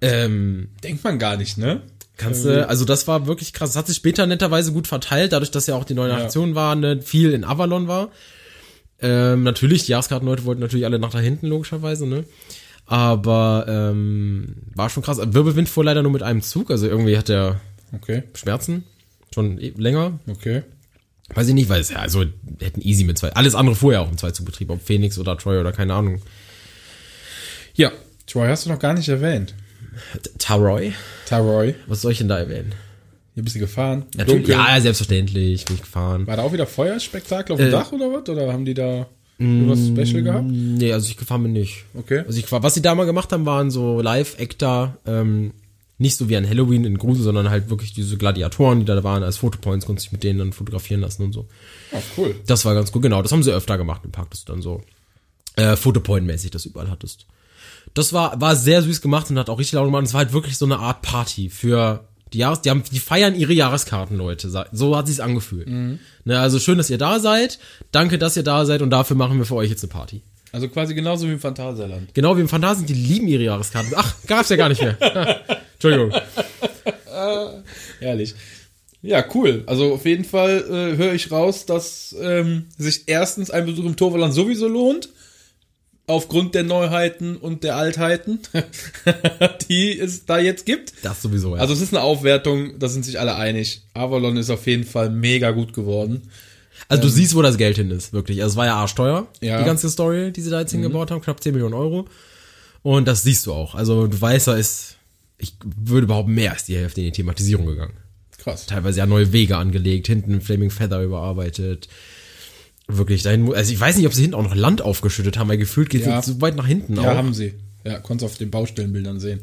Ähm, denkt man gar nicht, ne? Kannst du, also das war wirklich krass. Das hat sich später netterweise gut verteilt, dadurch, dass ja auch die neue Ja. Aktion war, ne, viel in Avalon war. Ähm, natürlich, die Jahreskartenleute wollten natürlich alle nach da hinten, logischerweise, ne? Aber ähm, war schon krass. Wirbelwind fuhr leider nur mit einem Zug, also irgendwie hat er Okay, Schmerzen. Schon e- länger. okay. Weiß ich nicht, weil es ja, also hätten easy mit zwei. Alles andere fuhr ja auch im Zweizugbetrieb, ob Phoenix oder Troy oder keine Ahnung. Ja. Troy hast du noch gar nicht erwähnt. Taroy? Taroy, Was soll ich denn da erwähnen? hier bist du gefahren. Natürlich, ja, selbstverständlich, bin ich gefahren. War da auch wieder Feuerspektakel auf dem Äh, Dach oder was? Oder haben die da irgendwas Special gehabt? Nee, also ich gefahren bin nicht. Okay. Also ich, was sie da mal gemacht haben, waren so Live-Actor, ähm, nicht so wie an Halloween in Grusel, sondern halt wirklich diese Gladiatoren, die da waren, als Fotopoints, konntest dich mit denen dann fotografieren lassen und so. Oh, cool. Das war ganz gut, genau. Das haben sie öfter gemacht im Park, dass du dann so äh, Fotopoint-mäßig das überall hattest. Das war, war sehr süß gemacht und hat auch richtig laut gemacht. Es war halt wirklich so eine Art Party für die Jahres, die haben, die feiern ihre Jahreskarten, Leute. So hat sich's angefühlt. Ne, also schön, dass ihr da seid. Danke, dass ihr da seid und dafür machen wir für euch jetzt eine Party. Also quasi genauso wie im Phantasialand. Genau wie im Phantasien, die lieben ihre Jahreskarten. Ach, gab's ja gar nicht mehr. Entschuldigung. Ehrlich. Ja, cool. Also auf jeden Fall äh, höre ich raus, dass ähm, sich erstens ein Besuch im Torvaland sowieso lohnt. Aufgrund der Neuheiten und der Altheiten, die es da jetzt gibt. Das sowieso, ja. Also es ist eine Aufwertung, da sind sich alle einig. Avalon ist auf jeden Fall mega gut geworden. Also du siehst, wo das Geld hin ist, wirklich. Also es war ja arschteuer, Ja. die ganze Story, die sie da jetzt hingebaut haben, knapp 10 Millionen Euro. Und das siehst du auch. Also du weißt, da ist, ich würde überhaupt mehr als die Hälfte in die Thematisierung gegangen. Krass. Teilweise ja neue Wege angelegt, hinten Flaming Feather überarbeitet. Wirklich dahin, also ich weiß nicht, ob sie hinten auch noch Land aufgeschüttet haben, weil gefühlt geht Ja. es so weit nach hinten Ja, auch. haben sie. Ja, konntest auf den Baustellenbildern sehen.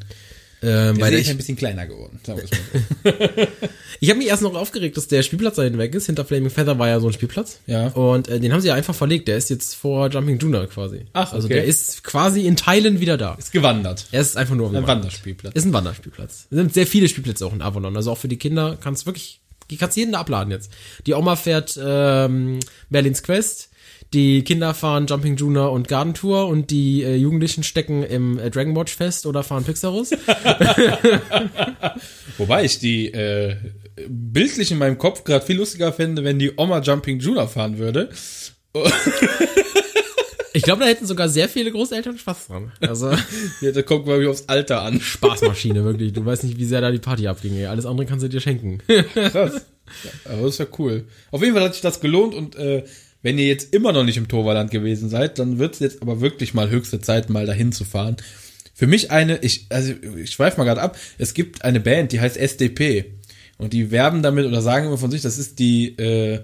ähm, Der ist ich ein bisschen kleiner geworden. Es ich habe mich erst noch aufgeregt, dass der Spielplatz da hinten weg ist. Hinter Flaming Feather war ja so ein Spielplatz. Ja. Und äh, den haben sie ja einfach verlegt. Der ist jetzt vor Jumping Juna quasi. Ach, Also okay. der ist quasi in Teilen wieder da. Ist gewandert. Er ist einfach nur Ein. Wanderspielplatz. Ist ein Wanderspielplatz. Es sind sehr viele Spielplätze auch in Avalon. Also auch für die Kinder kannst wirklich, die kannst jeden da abladen jetzt. Die Oma fährt ähm, Merlins Quest, die Kinder fahren Jumping Juna und Garden Tour und die äh, Jugendlichen stecken im äh, Dragon Watch fest oder fahren Pixarus. Wobei ich die äh, bildlich in meinem Kopf gerade viel lustiger fände, wenn die Oma Jumping Juna fahren würde. Ich glaube, da hätten sogar sehr viele Großeltern Spaß dran. Also Ja, da kommt, glaube ich, aufs Alter an. Spaßmaschine, wirklich. Du weißt nicht, wie sehr da die Party abging. Ey. Alles andere kannst du dir schenken. Krass. Ja, aber das ist ja cool. Auf jeden Fall hat sich das gelohnt und äh, wenn ihr jetzt immer noch nicht im Torvaland gewesen seid, dann wird es jetzt aber wirklich mal höchste Zeit, mal dahin zu fahren. Für mich eine, ich, also ich schweife mal gerade ab, es gibt eine Band, die heißt SDP. Und die werben damit oder sagen immer von sich, das ist die äh,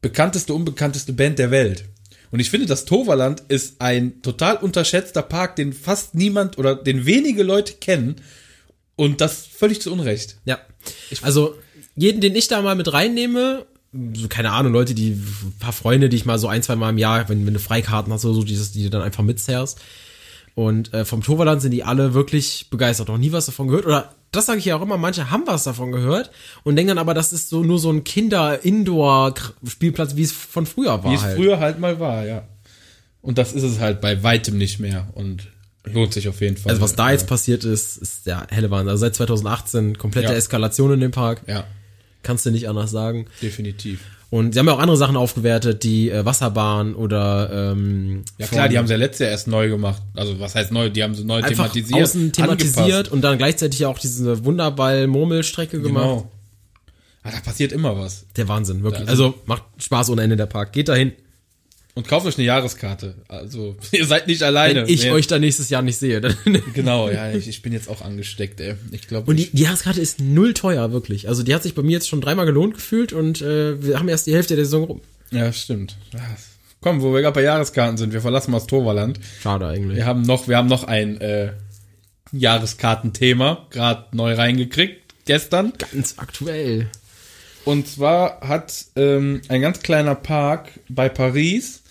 bekannteste, unbekannteste Band der Welt. Und ich finde, das Toverland ist ein total unterschätzter Park, den fast niemand oder den wenige Leute kennen. Und das völlig zu Unrecht. Ja. Also, jeden, den ich da mal mit reinnehme, so, keine Ahnung, Leute, die, ein paar Freunde, die ich mal so ein, zwei Mal im Jahr, wenn, wenn du Freikarten hast oder so, dieses, die du dann einfach mitzerrst. Und äh, vom Toverland sind die alle wirklich begeistert. Noch nie was davon gehört. Oder das sage ich ja auch immer, manche haben was davon gehört und denken dann aber, das ist so nur so ein Kinder-Indoor-Spielplatz, wie es von früher war. Wie es halt. früher halt mal war, ja. Und das ist es halt bei weitem nicht mehr und lohnt sich auf jeden Fall. Also was da jetzt passiert ist, ist der helle Wahnsinn. Also seit 2018 komplette Ja. Eskalation in dem Park. Ja, Kannst du nicht anders sagen. definitiv. Und sie haben ja auch andere Sachen aufgewertet, die äh, Wasserbahn oder ähm, Ja klar, die haben sie ja letztes Jahr erst neu gemacht. Also was heißt neu? Die haben sie neu einfach thematisiert. außen thematisiert angepasst. und dann gleichzeitig ja auch diese Wunderball-Murmelstrecke gemacht. Genau. Ah, da passiert immer was. Der Wahnsinn, wirklich. Also- Also macht Spaß ohne Ende der Park. Geht dahin, Und kauft euch eine Jahreskarte. Also, ihr seid nicht alleine. wenn ich Wer- euch da nächstes Jahr nicht sehe. Genau, ja, ich, ich bin jetzt auch angesteckt, ey. Ich glaube, und die, die Jahreskarte ist null teuer, wirklich. Also die hat sich bei mir jetzt schon dreimal gelohnt gefühlt und äh, wir haben erst die Hälfte der Saison rum. Ja, stimmt. Ja, Komm, wo wir gerade bei Jahreskarten sind, wir verlassen mal das Torvaland. Schade eigentlich. Wir haben noch, wir haben noch ein äh, Jahreskartenthema, gerade neu reingekriegt, gestern. Ganz aktuell. Und zwar hat ähm, ein ganz kleiner Park bei Paris,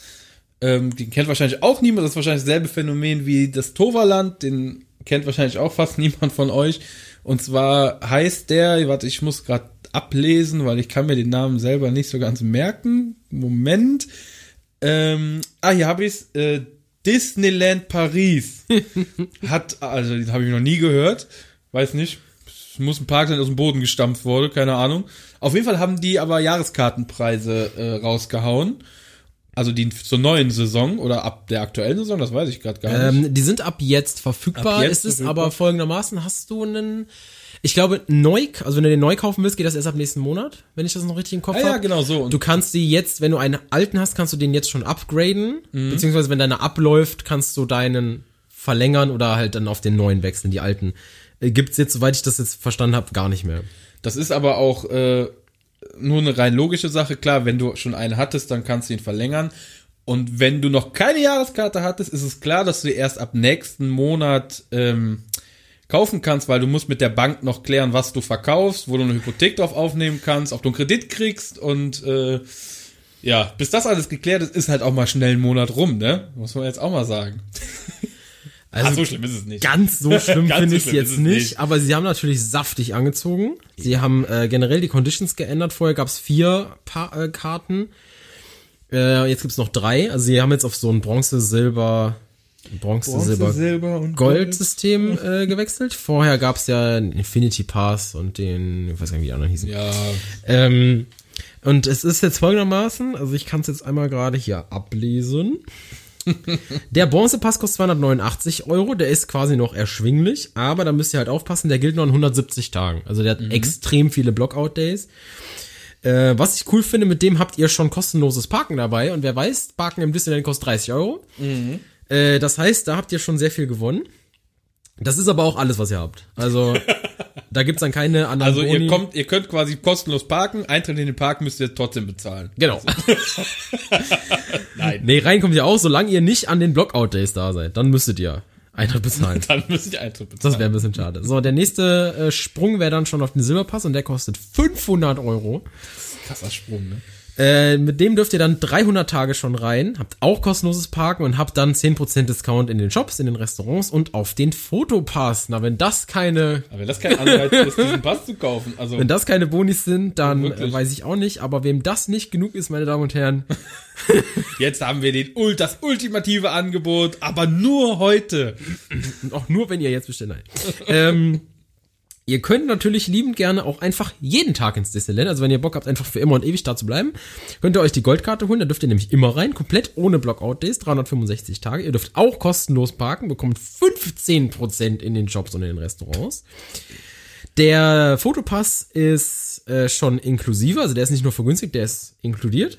ähm, den kennt wahrscheinlich auch niemand, das ist wahrscheinlich dasselbe Phänomen wie das Toverland, den kennt wahrscheinlich auch fast niemand von euch. Und zwar heißt der, warte, ich muss gerade ablesen, weil ich kann mir den Namen selber nicht so ganz merken. Moment. Ähm, ah, hier habe ich's. Äh, Disneyland Paris hat, also den habe ich noch nie gehört, weiß nicht, es muss ein Park sein, der aus dem Boden gestampft wurde, keine Ahnung. Auf jeden Fall haben die aber Jahreskartenpreise äh, rausgehauen. Also die zur neuen Saison oder ab der aktuellen Saison, das weiß ich gerade gar nicht. Ähm, die sind ab jetzt verfügbar. Ab jetzt es ist verfügbar. aber folgendermaßen, hast du einen, ich glaube, neu, also wenn du den neu kaufen willst, geht das erst ab nächsten Monat, wenn ich das noch richtig im Kopf Ah, habe. ja, genau so. Und Du kannst die jetzt, wenn du einen alten hast, kannst du den jetzt schon upgraden, Mhm. beziehungsweise wenn deine abläuft, kannst du deinen verlängern oder halt dann auf den neuen wechseln, die alten. Äh, Gibt's jetzt, soweit ich das jetzt verstanden habe, gar nicht mehr. Das ist aber auch äh, nur eine rein logische Sache. Klar, wenn du schon einen hattest, dann kannst du ihn verlängern. Und wenn du noch keine Jahreskarte hattest, ist es klar, dass du erst ab nächsten Monat ähm, kaufen kannst, weil du musst mit der Bank noch klären, was du verkaufst, wo du eine Hypothek drauf aufnehmen kannst, ob du einen Kredit kriegst und äh, ja, bis das alles geklärt ist, ist halt auch mal schnell ein Monat rum, ne? Muss man jetzt auch mal sagen. Also Ah, so schlimm ist es nicht. Ganz so schlimm finde so ich es schlimm jetzt es nicht, nicht. aber sie haben natürlich saftig angezogen. Sie haben äh, generell die Conditions geändert. Vorher gab es vier pa äh, Karten. Äh, jetzt gibt's noch drei. Also sie haben jetzt auf so ein Bronze, Silber, Bronze, Silber, Silber und Gold-System äh, gewechselt. Vorher gab's ja den Infinity Pass und den, ich weiß gar nicht, wie die anderen hießen. Ja, Ähm, und es ist jetzt folgendermaßen, also ich kann es jetzt einmal gerade hier ablesen. Der Bronzepass kostet 289 Euro, der ist quasi noch erschwinglich, aber da müsst ihr halt aufpassen, der gilt nur an 170 Tagen. Also der hat extrem viele Blockout-Days. Äh, was ich cool finde, mit dem habt ihr schon kostenloses Parken dabei und wer weiß, Parken im Disneyland kostet 30 Euro. Äh, das heißt, da habt ihr schon sehr viel gewonnen. Das ist aber auch alles, was ihr habt. Also da gibt's dann keine anderen also Boni. ihr kommt, ihr könnt quasi kostenlos parken, Eintritt in den Park müsst ihr trotzdem bezahlen. Genau. Nein. Nee, rein kommt ihr auch, solange ihr nicht an den Blockout-Days da seid. Dann müsstet ihr Eintritt bezahlen. Dann müsst ihr Eintritt bezahlen. Das wäre ein bisschen schade. So, der nächste äh, Sprung wäre dann schon auf den Silberpass und der kostet 500 Euro. krasser Sprung, ne? Äh, mit dem dürft ihr dann 300 Tage schon rein, habt auch kostenloses Parken und habt dann 10% Discount in den Shops, in den Restaurants und auf den Fotopass. Na, wenn das keine, Aber wenn das kein Anreiz ist, diesen Pass zu kaufen, also wenn das keine Bonis sind, dann Wirklich? weiß ich auch nicht. Aber wem das nicht genug ist, meine Damen und Herren, jetzt haben wir den, Ult- das ultimative Angebot, aber nur heute. Und auch nur, wenn ihr jetzt bestellt. Nein. ähm, ihr könnt natürlich liebend gerne auch einfach jeden Tag ins Disneyland. Also wenn ihr Bock habt, einfach für immer und ewig da zu bleiben, könnt ihr euch die Goldkarte holen. Da dürft ihr nämlich immer rein. Komplett ohne Blockout-Days. 365 Tage. Ihr dürft auch kostenlos parken. Bekommt 15% in den Shops und in den Restaurants. Der Fotopass ist äh, schon inklusive. Also der ist nicht nur vergünstigt, der ist inkludiert.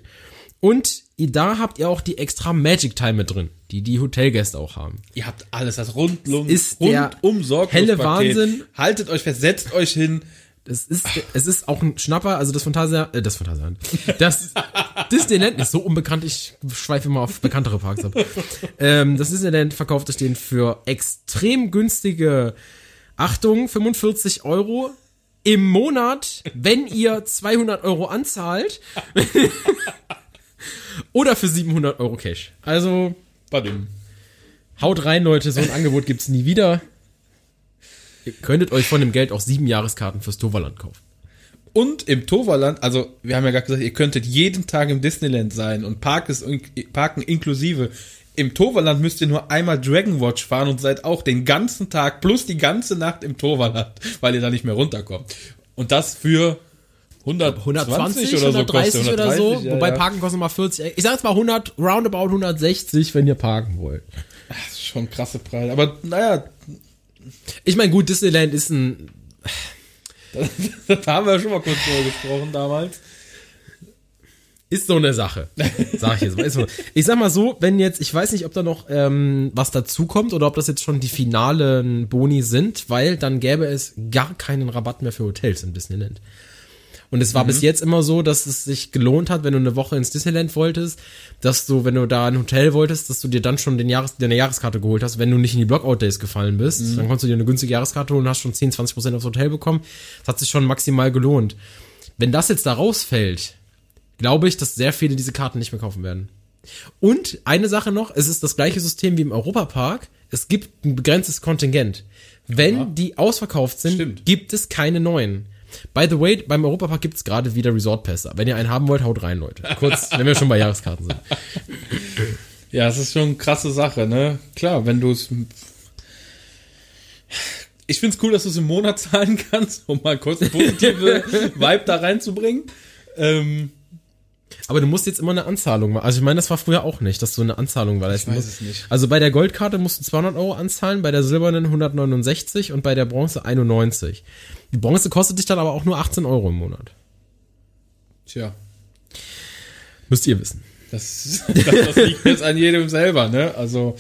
Und da habt ihr auch die extra Magic Time mit drin, die die Hotelgäste auch haben. Ihr habt alles, das rundum, Ist rundum sorglos helle. Wahnsinn. Haltet euch fest, setzt euch hin. Es ist, es ist auch ein Schnapper, also das Phantasialand, äh, das Phantasialand, das Disneyland ist so unbekannt, ich schweife immer auf bekanntere Parks ab. Ähm, das Disneyland verkauft euch den für extrem günstige, Achtung, 45 Euro im Monat, wenn ihr 200 Euro anzahlt. Oder für 700 Euro Cash. Also, Badum. haut rein, Leute, so ein Angebot gibt's nie wieder. Ihr könntet euch von dem Geld auch sieben Jahreskarten fürs Toverland kaufen. Und im Toverland, also wir haben ja gerade gesagt, ihr könntet jeden Tag im Disneyland sein und Park ist, Parken inklusive. Im Toverland müsst ihr nur einmal Dragon Watch fahren und seid auch den ganzen Tag plus die ganze Nacht im Toverland, weil ihr da nicht mehr runterkommt. Und das für 100, 120 oder so 130 kostet, oder so. 130, ja, wobei ja. Parken kostet mal 40. Ich sag jetzt mal 100, roundabout 160, wenn ihr parken wollt. Das ist schon krasse Preise. Aber naja, Ich meine, gut, Disneyland ist ein. da haben wir schon mal kurz drüber gesprochen damals. Ist so eine Sache. Sag ich jetzt mal. So. Ich sag mal so, wenn jetzt, ich weiß nicht, ob da noch ähm, was dazukommt oder ob das jetzt schon die finalen Boni sind, weil dann gäbe es gar keinen Rabatt mehr für Hotels im Disneyland. Und es war bis jetzt immer so, dass es sich gelohnt hat, wenn du eine Woche ins Disneyland wolltest, dass du, wenn du da ein Hotel wolltest, dass du dir dann schon den Jahres, deine Jahreskarte geholt hast, wenn du nicht in die Blockout-Days gefallen bist. Dann konntest du dir eine günstige Jahreskarte holen und hast schon 10, 20 Prozent aufs Hotel bekommen. Das hat sich schon maximal gelohnt. Wenn das jetzt da rausfällt, glaube ich, dass sehr viele diese Karten nicht mehr kaufen werden. Und eine Sache noch, es ist das gleiche System wie im Europapark. Es gibt ein begrenztes Kontingent. Wenn die ausverkauft sind, Stimmt. gibt es keine neuen. By the way, beim Europapark gibt es gerade wieder Resort-Pässe. Wenn ihr einen haben wollt, haut rein, Leute. Kurz, wenn wir schon bei Jahreskarten sind. Ja, es ist schon eine krasse Sache, ne? Klar, wenn du es. Ich find's cool, dass du es im Monat zahlen kannst, um mal kurz positive Vibe da reinzubringen. Ähm, Aber du musst jetzt immer eine Anzahlung machen. Also ich meine, das war früher auch nicht, dass du eine Anzahlung leisten weiß musst. es nicht. Also bei der Goldkarte musst du 200 Euro anzahlen, bei der silbernen 169 und bei der Bronze 91. Die Bronze kostet dich dann aber auch nur 18 Euro im Monat. Tja, Müsst ihr wissen. das, das, das liegt jetzt an jedem selber, ne? Also,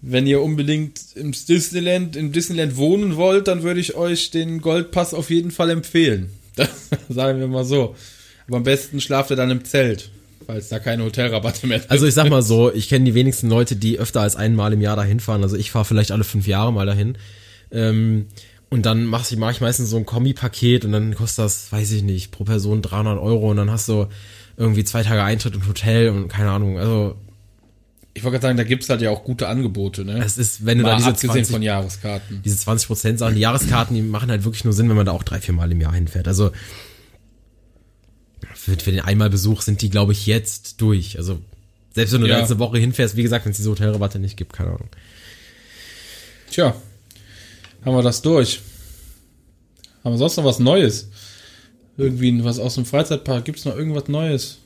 wenn ihr unbedingt im Disneyland, im Disneyland wohnen wollt, dann würde ich euch den Goldpass auf jeden Fall empfehlen. Das sagen wir mal so. Aber am besten schlaft ihr dann im Zelt, weil es da keine Hotelrabatte mehr Also ich sag mal so, ich kenne die wenigsten Leute, die öfter als einmal im Jahr dahin fahren. Also ich fahre vielleicht alle fünf Jahre mal dahin. Ähm, und dann mach ich, mach ich meistens so ein Kombi-Paket und dann kostet das, weiß ich nicht, pro Person 300 Euro und dann hast du irgendwie zwei Tage Eintritt im Hotel und keine Ahnung. Also Ich wollte gerade sagen, da gibt's halt ja auch gute Angebote, ne? es ist, wenn du Mal da diese abgesehen 20, von Jahreskarten. diese 20 Prozent Sachen, die Jahreskarten, die machen halt wirklich nur Sinn, wenn man da auch drei, vier Mal im Jahr hinfährt. Also für, für den Einmalbesuch sind die, glaube ich, jetzt durch. Also selbst wenn du Ja. da jetzt eine Woche hinfährst, wie gesagt, wenn es diese Hotelrabatte nicht gibt, keine Ahnung. Tja, haben wir das durch. Haben wir sonst noch was Neues? Irgendwie was aus dem Freizeitpark? Gibt's noch irgendwas Neues?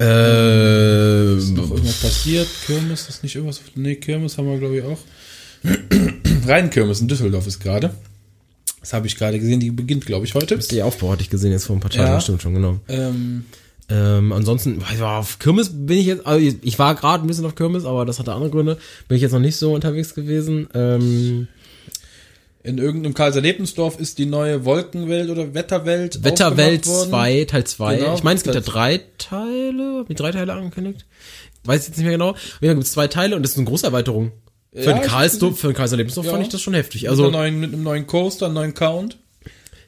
Äh, Ist noch irgendwas passiert? Kirmes, ist nicht irgendwas? Nee, Kirmes haben wir, glaube ich, auch. Rheinkirmes in Düsseldorf ist gerade. Das habe ich gerade gesehen, die beginnt, glaube ich, heute. die Aufbau hatte ich gesehen jetzt vor ein paar Tagen, Ja. stimmt schon, genau. Ähm, Ähm, ansonsten, auf Kirmes bin ich jetzt, also ich war gerade ein bisschen auf Kirmes, aber das hatte andere Gründe. Bin ich jetzt noch nicht so unterwegs gewesen. Ähm, in irgendeinem Karlser Lebensdorf ist die neue Wolkenwelt oder Wetterwelt Wetterwelt aufgemacht worden. 2, Teil 2. Genau, ich meine, es gibt ja drei Teile. Ich drei Teile angekündigt? Weiß ich jetzt nicht mehr genau. Und dann gibt es zwei Teile und das ist eine große Erweiterung. Für Ja, den ich Karlsdorf, für den Karlser Lebensdorf Ja. fand ich das schon heftig. Mit, Also einer neuen, mit einem neuen Coaster, einem neuen Count.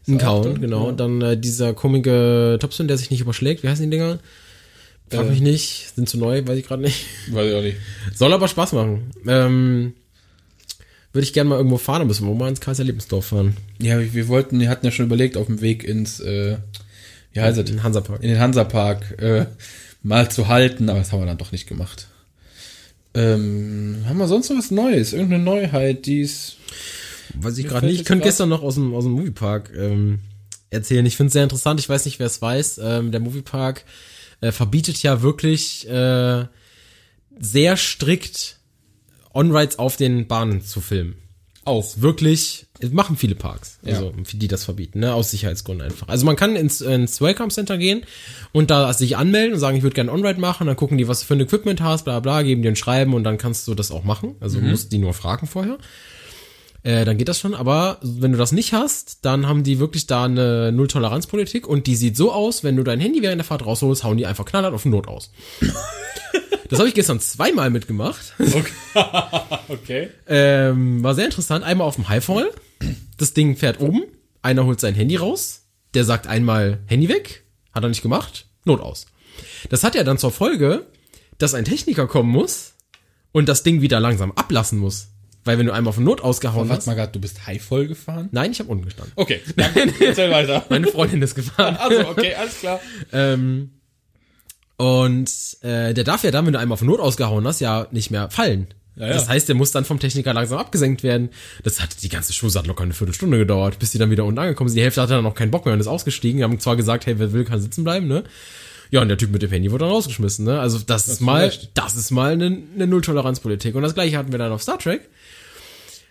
ein Count, genau. ja. Und dann äh, dieser komische Topspin, der sich nicht überschlägt. Wie heißen die Dinger? Frag Äh. mich nicht. Sind zu neu, weiß ich gerade nicht. Weiß ich auch nicht. Soll aber Spaß machen. Ähm, würde ich gerne mal irgendwo fahren, dann müssen wir mal ins Kaiser Lebensdorf fahren. Ja, wir wollten, wir hatten ja schon überlegt, auf dem Weg ins, äh, wie heißt es? In Hansapark. in den Hansapark äh, mal zu halten, aber das haben wir dann doch nicht gemacht. Ähm, haben wir sonst noch was Neues? Irgendeine Neuheit, die ist. Weiß ich gerade nicht. Ich könnte gestern noch aus dem, aus dem Moviepark ähm, erzählen. Ich finde es sehr interessant. Ich weiß nicht, wer es weiß. Ähm, der Moviepark äh, verbietet ja wirklich äh, sehr strikt On-Rides auf den Bahnen zu filmen. Auch. Wirklich, es machen viele Parks, Ja. also die das verbieten, ne, aus Sicherheitsgründen einfach. Also man kann ins, ins Welcome Center gehen und da sich anmelden und sagen, ich würde gerne On-Ride machen, dann gucken die, was du für ein Equipment hast, bla bla, geben dir ein Schreiben und dann kannst du das auch machen. Also Mhm. du musst die nur fragen vorher. Äh, dann geht das schon, aber wenn du das nicht hast, dann haben die wirklich da eine Null-Toleranz-Politik und die sieht so aus, wenn du dein Handy während der Fahrt rausholst, hauen die einfach knallhart auf den Not aus. das habe ich gestern zweimal mitgemacht. Okay. Ähm, war sehr interessant. Einmal auf dem Highfall. Das Ding fährt oben. Einer holt sein Handy raus. Der sagt einmal Handy weg. Hat er nicht gemacht. Not aus. Das hat ja dann zur Folge, dass ein Techniker kommen muss und das Ding wieder langsam ablassen muss. Weil wenn du einmal auf Not ausgehauen Warte hast. mal gerade, du bist high voll gefahren? Nein, ich habe unten gestanden. Okay, danke. Erzähl weiter. Meine Freundin ist gefahren. Also, okay, alles klar. Ähm, und äh, der darf ja dann, wenn du einmal auf Not ausgehauen hast, ja nicht mehr fallen. Ja, ja. Das heißt, der muss dann vom Techniker langsam abgesenkt werden. Das hat die ganze Show hat locker eine Viertelstunde gedauert, bis die dann wieder unten angekommen sind. Die Hälfte hatte dann noch keinen Bock mehr und ist ausgestiegen. Die haben zwar gesagt, hey, wer will, kann sitzen bleiben, ne? Ja, und der Typ mit dem Handy wurde dann rausgeschmissen, ne? Also das, ist zu mal, Recht. das ist mal eine, eine Null-Toleranz-Politik. Und das gleiche hatten wir dann auf Star Trek.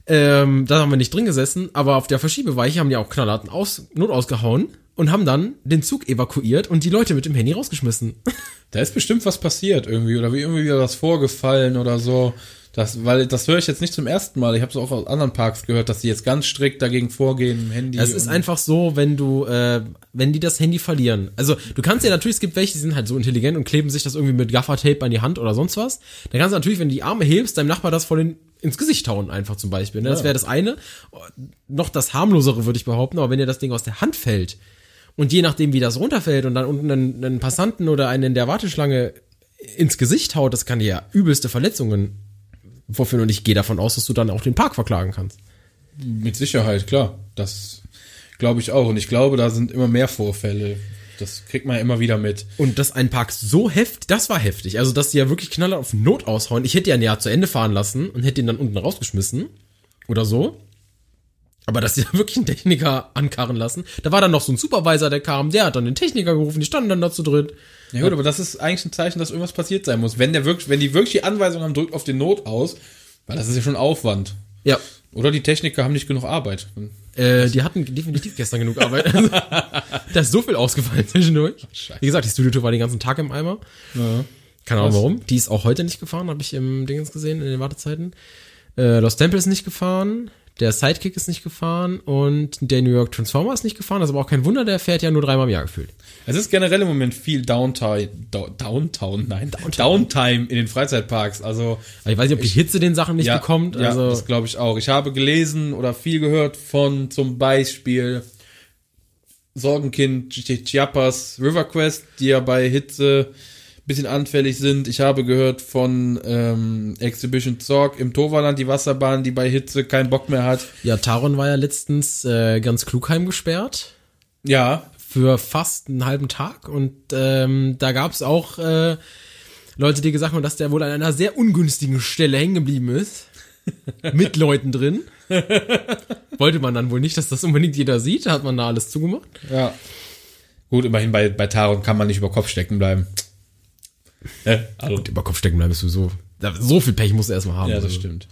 Ähm, da haben wir nicht drin gesessen, aber auf der Verschiebeweiche haben die auch knallharten aus, Not ausgehauen und haben dann den Zug evakuiert und die Leute mit dem Handy rausgeschmissen. Da ist bestimmt was passiert irgendwie oder wie irgendwie wieder was vorgefallen oder so. Das, weil das höre ich jetzt nicht zum ersten Mal. Ich habe es auch aus anderen Parks gehört, dass die jetzt ganz strikt dagegen vorgehen im Handy. Es ist einfach so, wenn du, äh, wenn die das Handy verlieren. Also du kannst ja natürlich, es gibt welche, die sind halt so intelligent und kleben sich das irgendwie mit Gaffertape an die Hand oder sonst was. Dann kannst du natürlich, wenn du die Arme hebst, deinem Nachbar das vor den ins Gesicht hauen einfach zum Beispiel. Ne? Das wäre das eine. Noch das harmlosere würde ich behaupten, aber wenn dir das Ding aus der Hand fällt und je nachdem, wie das runterfällt und dann unten einen, einen Passanten oder einen in der Warteschlange ins Gesicht haut, das kann dir ja übelste Verletzungen vorführen und ich gehe davon aus, dass du dann auch den Park verklagen kannst. Mit Sicherheit, klar. Das glaube ich auch. Und ich glaube, da sind immer mehr Vorfälle. Das kriegt man ja immer wieder mit. Und dass ein Park so heftig, das war heftig. Also, dass die ja wirklich knaller auf Not aushauen. Ich hätte ja ein Jahr zu Ende fahren lassen und hätte ihn dann unten rausgeschmissen. Oder so. Aber dass die da wirklich einen Techniker ankarren lassen. Da war dann noch so ein Supervisor, der kam, der hat dann den Techniker gerufen, die standen dann da zu dritt. Ja gut, aber das ist eigentlich ein Zeichen, dass irgendwas passiert sein muss. Wenn der wirklich, wenn die wirklich die Anweisung haben, drückt auf den Not aus, weil das ist ja schon Aufwand. Ja. Oder die Techniker haben nicht genug Arbeit. Äh, die hatten definitiv gestern genug Arbeit. Also, da ist so viel ausgefallen zwischendurch. Scheiße. Wie gesagt, die Studiotour war den ganzen Tag im Eimer. Ja. Keine Ahnung warum. Die ist auch heute nicht gefahren, habe ich im Dingens gesehen, in den Wartezeiten. Äh, Lost Temple ist nicht gefahren, der Sidekick ist nicht gefahren und der New York Transformer ist nicht gefahren. Das ist aber auch kein Wunder, der fährt ja nur dreimal im Jahr gefühlt. Es ist generell im Moment viel Downtime, Do- Downtown, nein, Downtime in den Freizeitparks. Also Aber ich weiß nicht, ob die Hitze den Sachen nicht ja, bekommt. ja, Also das glaube ich auch. Ich habe gelesen oder viel gehört von zum Beispiel Sorgenkind Chi- Chiapas River Quest, die ja bei Hitze bisschen anfällig sind. Ich habe gehört von ähm, Exhibition Zorg im Toverland, die Wasserbahn, die bei Hitze keinen Bock mehr hat. ja, Taron war ja letztens äh, ganz Klugheim gesperrt. Ja, für fast einen halben Tag und ähm, da gab es auch äh, Leute, die gesagt haben, dass der wohl an einer sehr ungünstigen Stelle hängen geblieben ist. mit Leuten drin. Wollte man dann wohl nicht, dass das unbedingt jeder sieht, da hat man da alles zugemacht. ja. Gut, immerhin bei, bei Taron kann man nicht über Kopf stecken bleiben. Ne? Also, Und über Kopf stecken bleibst du so. da- So viel Pech musst du erstmal haben. Ja, das Also, stimmt.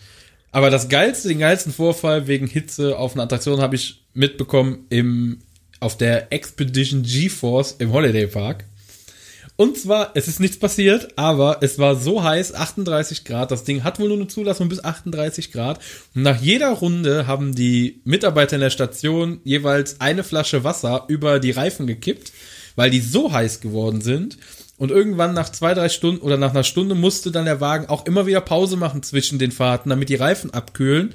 Aber das geilste, den geilsten Vorfall wegen Hitze auf einer Attraktion habe ich mitbekommen im, auf der Expedition GeForce im Holiday Park. Und zwar, es ist nichts passiert, aber es war so heiß, 38 Grad. Das Ding hat wohl nur eine Zulassung bis 38 Grad. Und nach jeder Runde haben die Mitarbeiter in der Station jeweils eine Flasche Wasser über die Reifen gekippt, weil die so heiß geworden sind. Und irgendwann nach zwei, drei Stunden oder nach einer Stunde musste dann der Wagen auch immer wieder Pause machen zwischen den Fahrten, damit die Reifen abkühlen.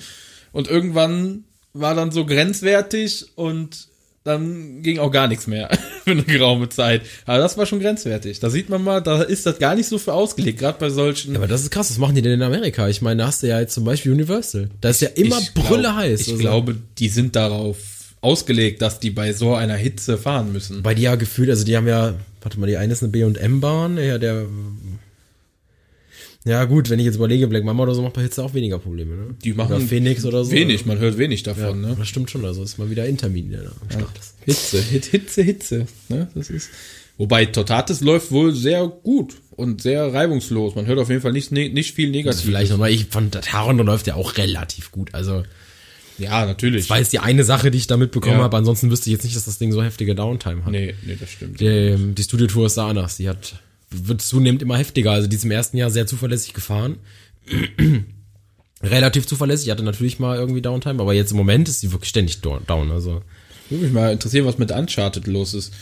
Und irgendwann war dann so grenzwertig und dann ging auch gar nichts mehr für eine geraume Zeit. Aber das war schon grenzwertig. Da sieht man mal, da ist das gar nicht so für ausgelegt, gerade bei solchen. Ja, aber das ist krass, was machen die denn in Amerika? Ich meine, da hast du ja jetzt zum Beispiel Universal. Da ist ja immer Ich Brülle glaub- heiß. Ich Also, glaube, die sind darauf ausgelegt, dass die bei so einer Hitze fahren müssen. Bei die ja gefühlt, also die haben ja, warte mal, die eine ist eine B&M-Bahn, ja, der, ja gut, wenn ich jetzt überlege, Black Mama oder so macht bei Hitze auch weniger Probleme, ne? Die machen oder Phoenix oder so. Wenig, man hört wenig Ja, davon, ne? das stimmt schon, also ist mal wieder Intermin, der da am ist. Hitze, Hit, Hitze, Hitze. Ne? Das ist. Wobei Totatis läuft wohl sehr gut und sehr reibungslos. Man hört auf jeden Fall nicht, nicht viel Negatives. vielleicht nochmal, ich fand, Taron läuft ja auch relativ gut, also, Ja, natürlich. das war jetzt die eine Sache, die ich da mitbekommen Ja. habe, ansonsten wüsste ich jetzt nicht, dass das Ding so heftige Downtime hat. Nee, nee, das stimmt. Die, die Studiotour ist da anders. Die hat, wird zunehmend immer heftiger. Also die ist im ersten Jahr sehr zuverlässig gefahren. Relativ zuverlässig, hatte natürlich mal irgendwie Downtime, aber jetzt im Moment ist sie wirklich ständig do- down. Also Würde mich mal interessieren, was mit Uncharted los ist.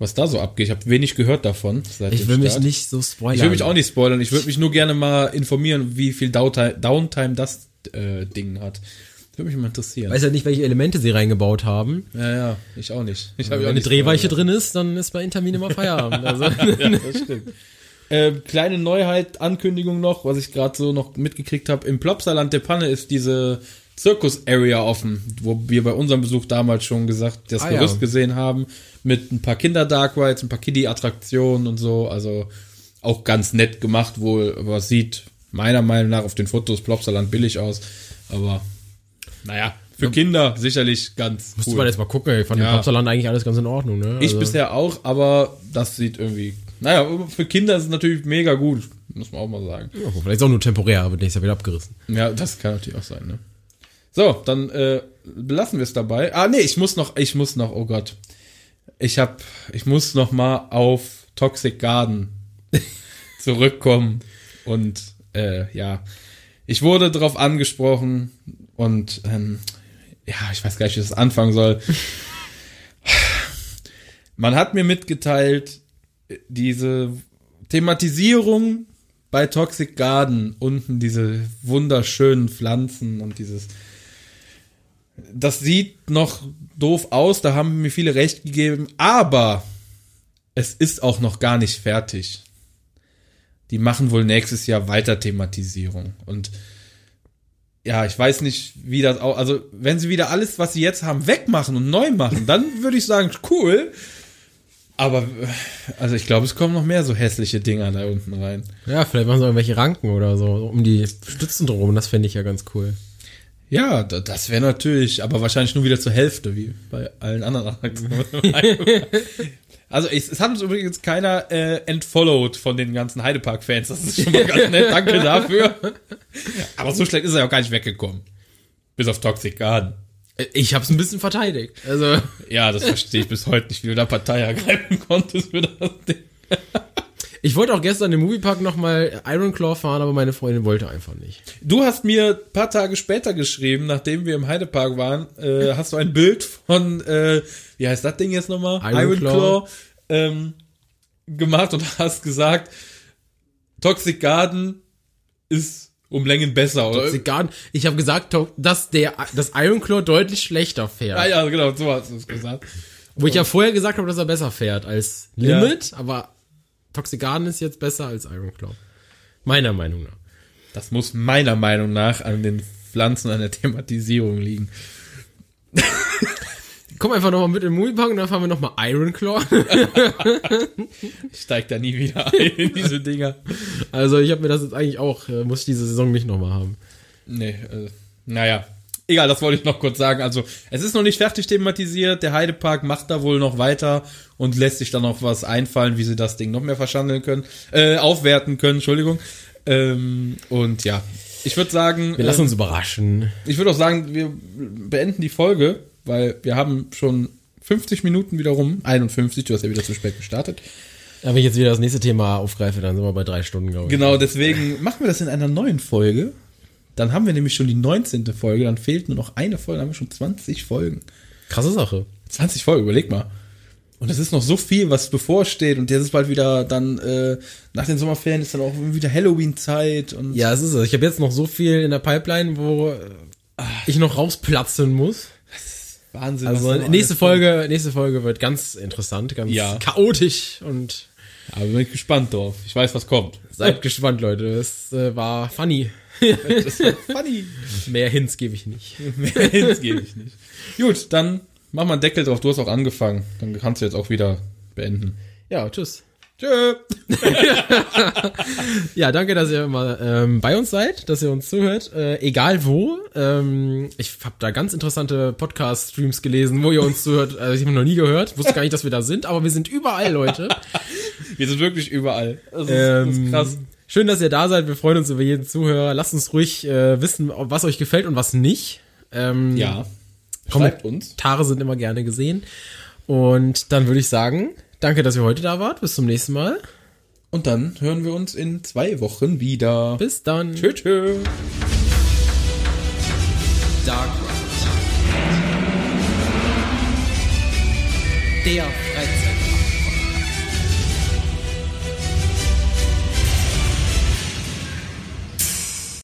Was da so abgeht. Ich habe wenig gehört davon. Ich will mich nicht so spoilern. Ich will mich auch nicht spoilern. Ich würde mich nur gerne mal informieren, wie viel Downtime, Downtime das äh, Ding hat. Würde mich mal interessieren. weiß ja nicht, welche Elemente sie reingebaut haben. ja, ja, ich auch nicht. Ich hab Wenn auch eine Drehweiche drin ist, dann ist bei Intermin immer Feierabend. Also, ja, das stimmt. Äh, kleine Neuheit, Ankündigung noch, was ich gerade so noch mitgekriegt habe. Im Plopsaland der Panne ist diese Zirkus-Area offen, wo wir bei unserem Besuch damals schon gesagt, das Ah, Gerüst ja. gesehen haben, mit ein paar Kinder-Dark Rides, ein paar Kiddie-Attraktionen und so. Also auch ganz nett gemacht wohl, aber es sieht meiner Meinung nach auf den Fotos Plopsaland billig aus. Aber naja, für Kinder sicherlich ganz Müsste cool. man jetzt mal gucken. Ich fand Ja. im Hauptsaland eigentlich alles ganz in Ordnung. Ne? Ich also, bisher auch, aber das sieht irgendwie. Naja, für Kinder ist es natürlich mega gut, muss man auch mal sagen. ja, vielleicht ist auch nur temporär, wird nächstes Jahr wieder abgerissen. Ja, das kann natürlich auch sein, ne? So, dann äh, belassen wir es dabei. Ah, nee, ich muss noch, ich muss noch, oh Gott. Ich hab, ich muss noch mal auf Toxic Garden zurückkommen. Und äh, ja, ich wurde darauf angesprochen und ähm, ja, ich weiß gar nicht, wie ich das anfangen soll. Man hat mir mitgeteilt, diese Thematisierung bei Toxic Garden, unten diese wunderschönen Pflanzen und dieses, das sieht noch doof aus, da haben mir viele recht gegeben, aber es ist auch noch gar nicht fertig. Die machen wohl nächstes Jahr weiter Thematisierung und ja, ich weiß nicht, wie das auch, also wenn sie wieder alles, was sie jetzt haben, wegmachen und neu machen, dann würde ich sagen, cool. Aber, also ich glaube, es kommen noch mehr so hässliche Dinger da unten rein. Ja, vielleicht machen sie irgendwelche Ranken oder so, um die Stützen drumherum. Das fände ich ja ganz cool. Ja, da- das wäre natürlich, aber wahrscheinlich nur wieder zur Hälfte, wie bei allen anderen Attraktionen. Also es, es hat uns übrigens keiner äh, entfollowed von den ganzen Heidepark-Fans. Das ist schon mal ganz nett. Danke dafür. Aber so schlecht ist er auch gar nicht weggekommen. Bis auf Toxic Garden. Ich hab's ein bisschen verteidigt. Also, Ja, das verstehe ich bis heute nicht, wie du da Partei ergreifen konntest für das Ding. Ich wollte auch gestern im Moviepark nochmal Ironclaw fahren, aber meine Freundin wollte einfach nicht. Du hast mir ein paar Tage später geschrieben, nachdem wir im Heidepark waren, äh, hast du ein Bild von, äh, wie heißt das Ding jetzt nochmal? Ironclaw. ähm, gemacht und hast gesagt, Toxic Garden ist um Längen besser, oder? Toxic Garden. Ich habe gesagt, dass der das Ironclaw deutlich schlechter fährt. Ah ja, genau, so hast du es gesagt. Wo ich ja vorher gesagt habe, dass er besser fährt als Limit, aber Toxic Garden ist jetzt besser als Ironclaw. Meiner Meinung nach. Das muss meiner Meinung nach an den Pflanzen, an der Thematisierung liegen. Komm einfach nochmal mit im Moviepark und dann fahren wir nochmal Ironclaw. Ich steig da nie wieder ein in diese Dinger. Also ich habe mir das jetzt eigentlich auch, äh, muss ich diese Saison nicht nochmal haben. Nee, äh, naja. Egal, das wollte ich noch kurz sagen. Also, es ist noch nicht fertig thematisiert. Der Heidepark macht da wohl noch weiter und lässt sich dann noch was einfallen, wie sie das Ding noch mehr verschandeln können, äh, aufwerten können, Entschuldigung. Ähm, und ja, ich würde sagen, Wir lassen ähm, uns überraschen. ich würde auch sagen, wir beenden die Folge, weil wir haben schon 50 Minuten wieder rum. 51, du hast ja wieder zu spät gestartet. Wenn ich jetzt wieder das nächste Thema aufgreife, dann sind wir bei drei Stunden, glaube ich. Genau, deswegen machen wir das in einer neuen Folge. Dann haben wir nämlich schon die 19. Folge, dann fehlt nur noch eine Folge, dann haben wir schon 20 Folgen. Krasse Sache. 20 Folgen, überleg mal. Und es ist noch so viel, was bevorsteht. Und jetzt ist bald wieder dann, äh, nach den Sommerferien ist dann auch wieder Halloween-Zeit. Und Ja, es ist es. Ich habe jetzt noch so viel in der Pipeline, wo äh, ich noch rausplatzen muss. Wahnsinn. Also nächste Folge, nächste Folge wird ganz interessant, ganz Ja. chaotisch und. Aber bin ich gespannt drauf. Ich weiß, was kommt. seid gespannt, Leute. Es äh, war funny. Das ist funny. Mehr Hints gebe ich nicht. Mehr Hints gebe ich nicht. Gut, dann mach mal einen Deckel drauf. Du hast auch angefangen. Dann kannst du jetzt auch wieder beenden. Ja, tschüss. Tschö. Ja, danke, dass ihr immer ähm, bei uns seid, dass ihr uns zuhört, äh, egal wo. Ähm, ich habe da ganz interessante Podcast-Streams gelesen, wo ihr uns zuhört. Also ich habe noch nie gehört, wusste gar nicht, dass wir da sind, aber wir sind überall, Leute. Wir sind wirklich überall. Das ist, das ist Ähm, krass. Schön, dass ihr da seid. Wir freuen uns über jeden Zuhörer. Lasst uns ruhig äh, wissen, was euch gefällt und was nicht. Ähm, Ja. Schreibt uns. Kommentare sind immer gerne gesehen. Und dann würde ich sagen, danke, dass ihr heute da wart. Bis zum nächsten Mal. Und dann hören wir uns in zwei Wochen wieder. Bis dann. Tschö, tschö. Dark Ride. Der.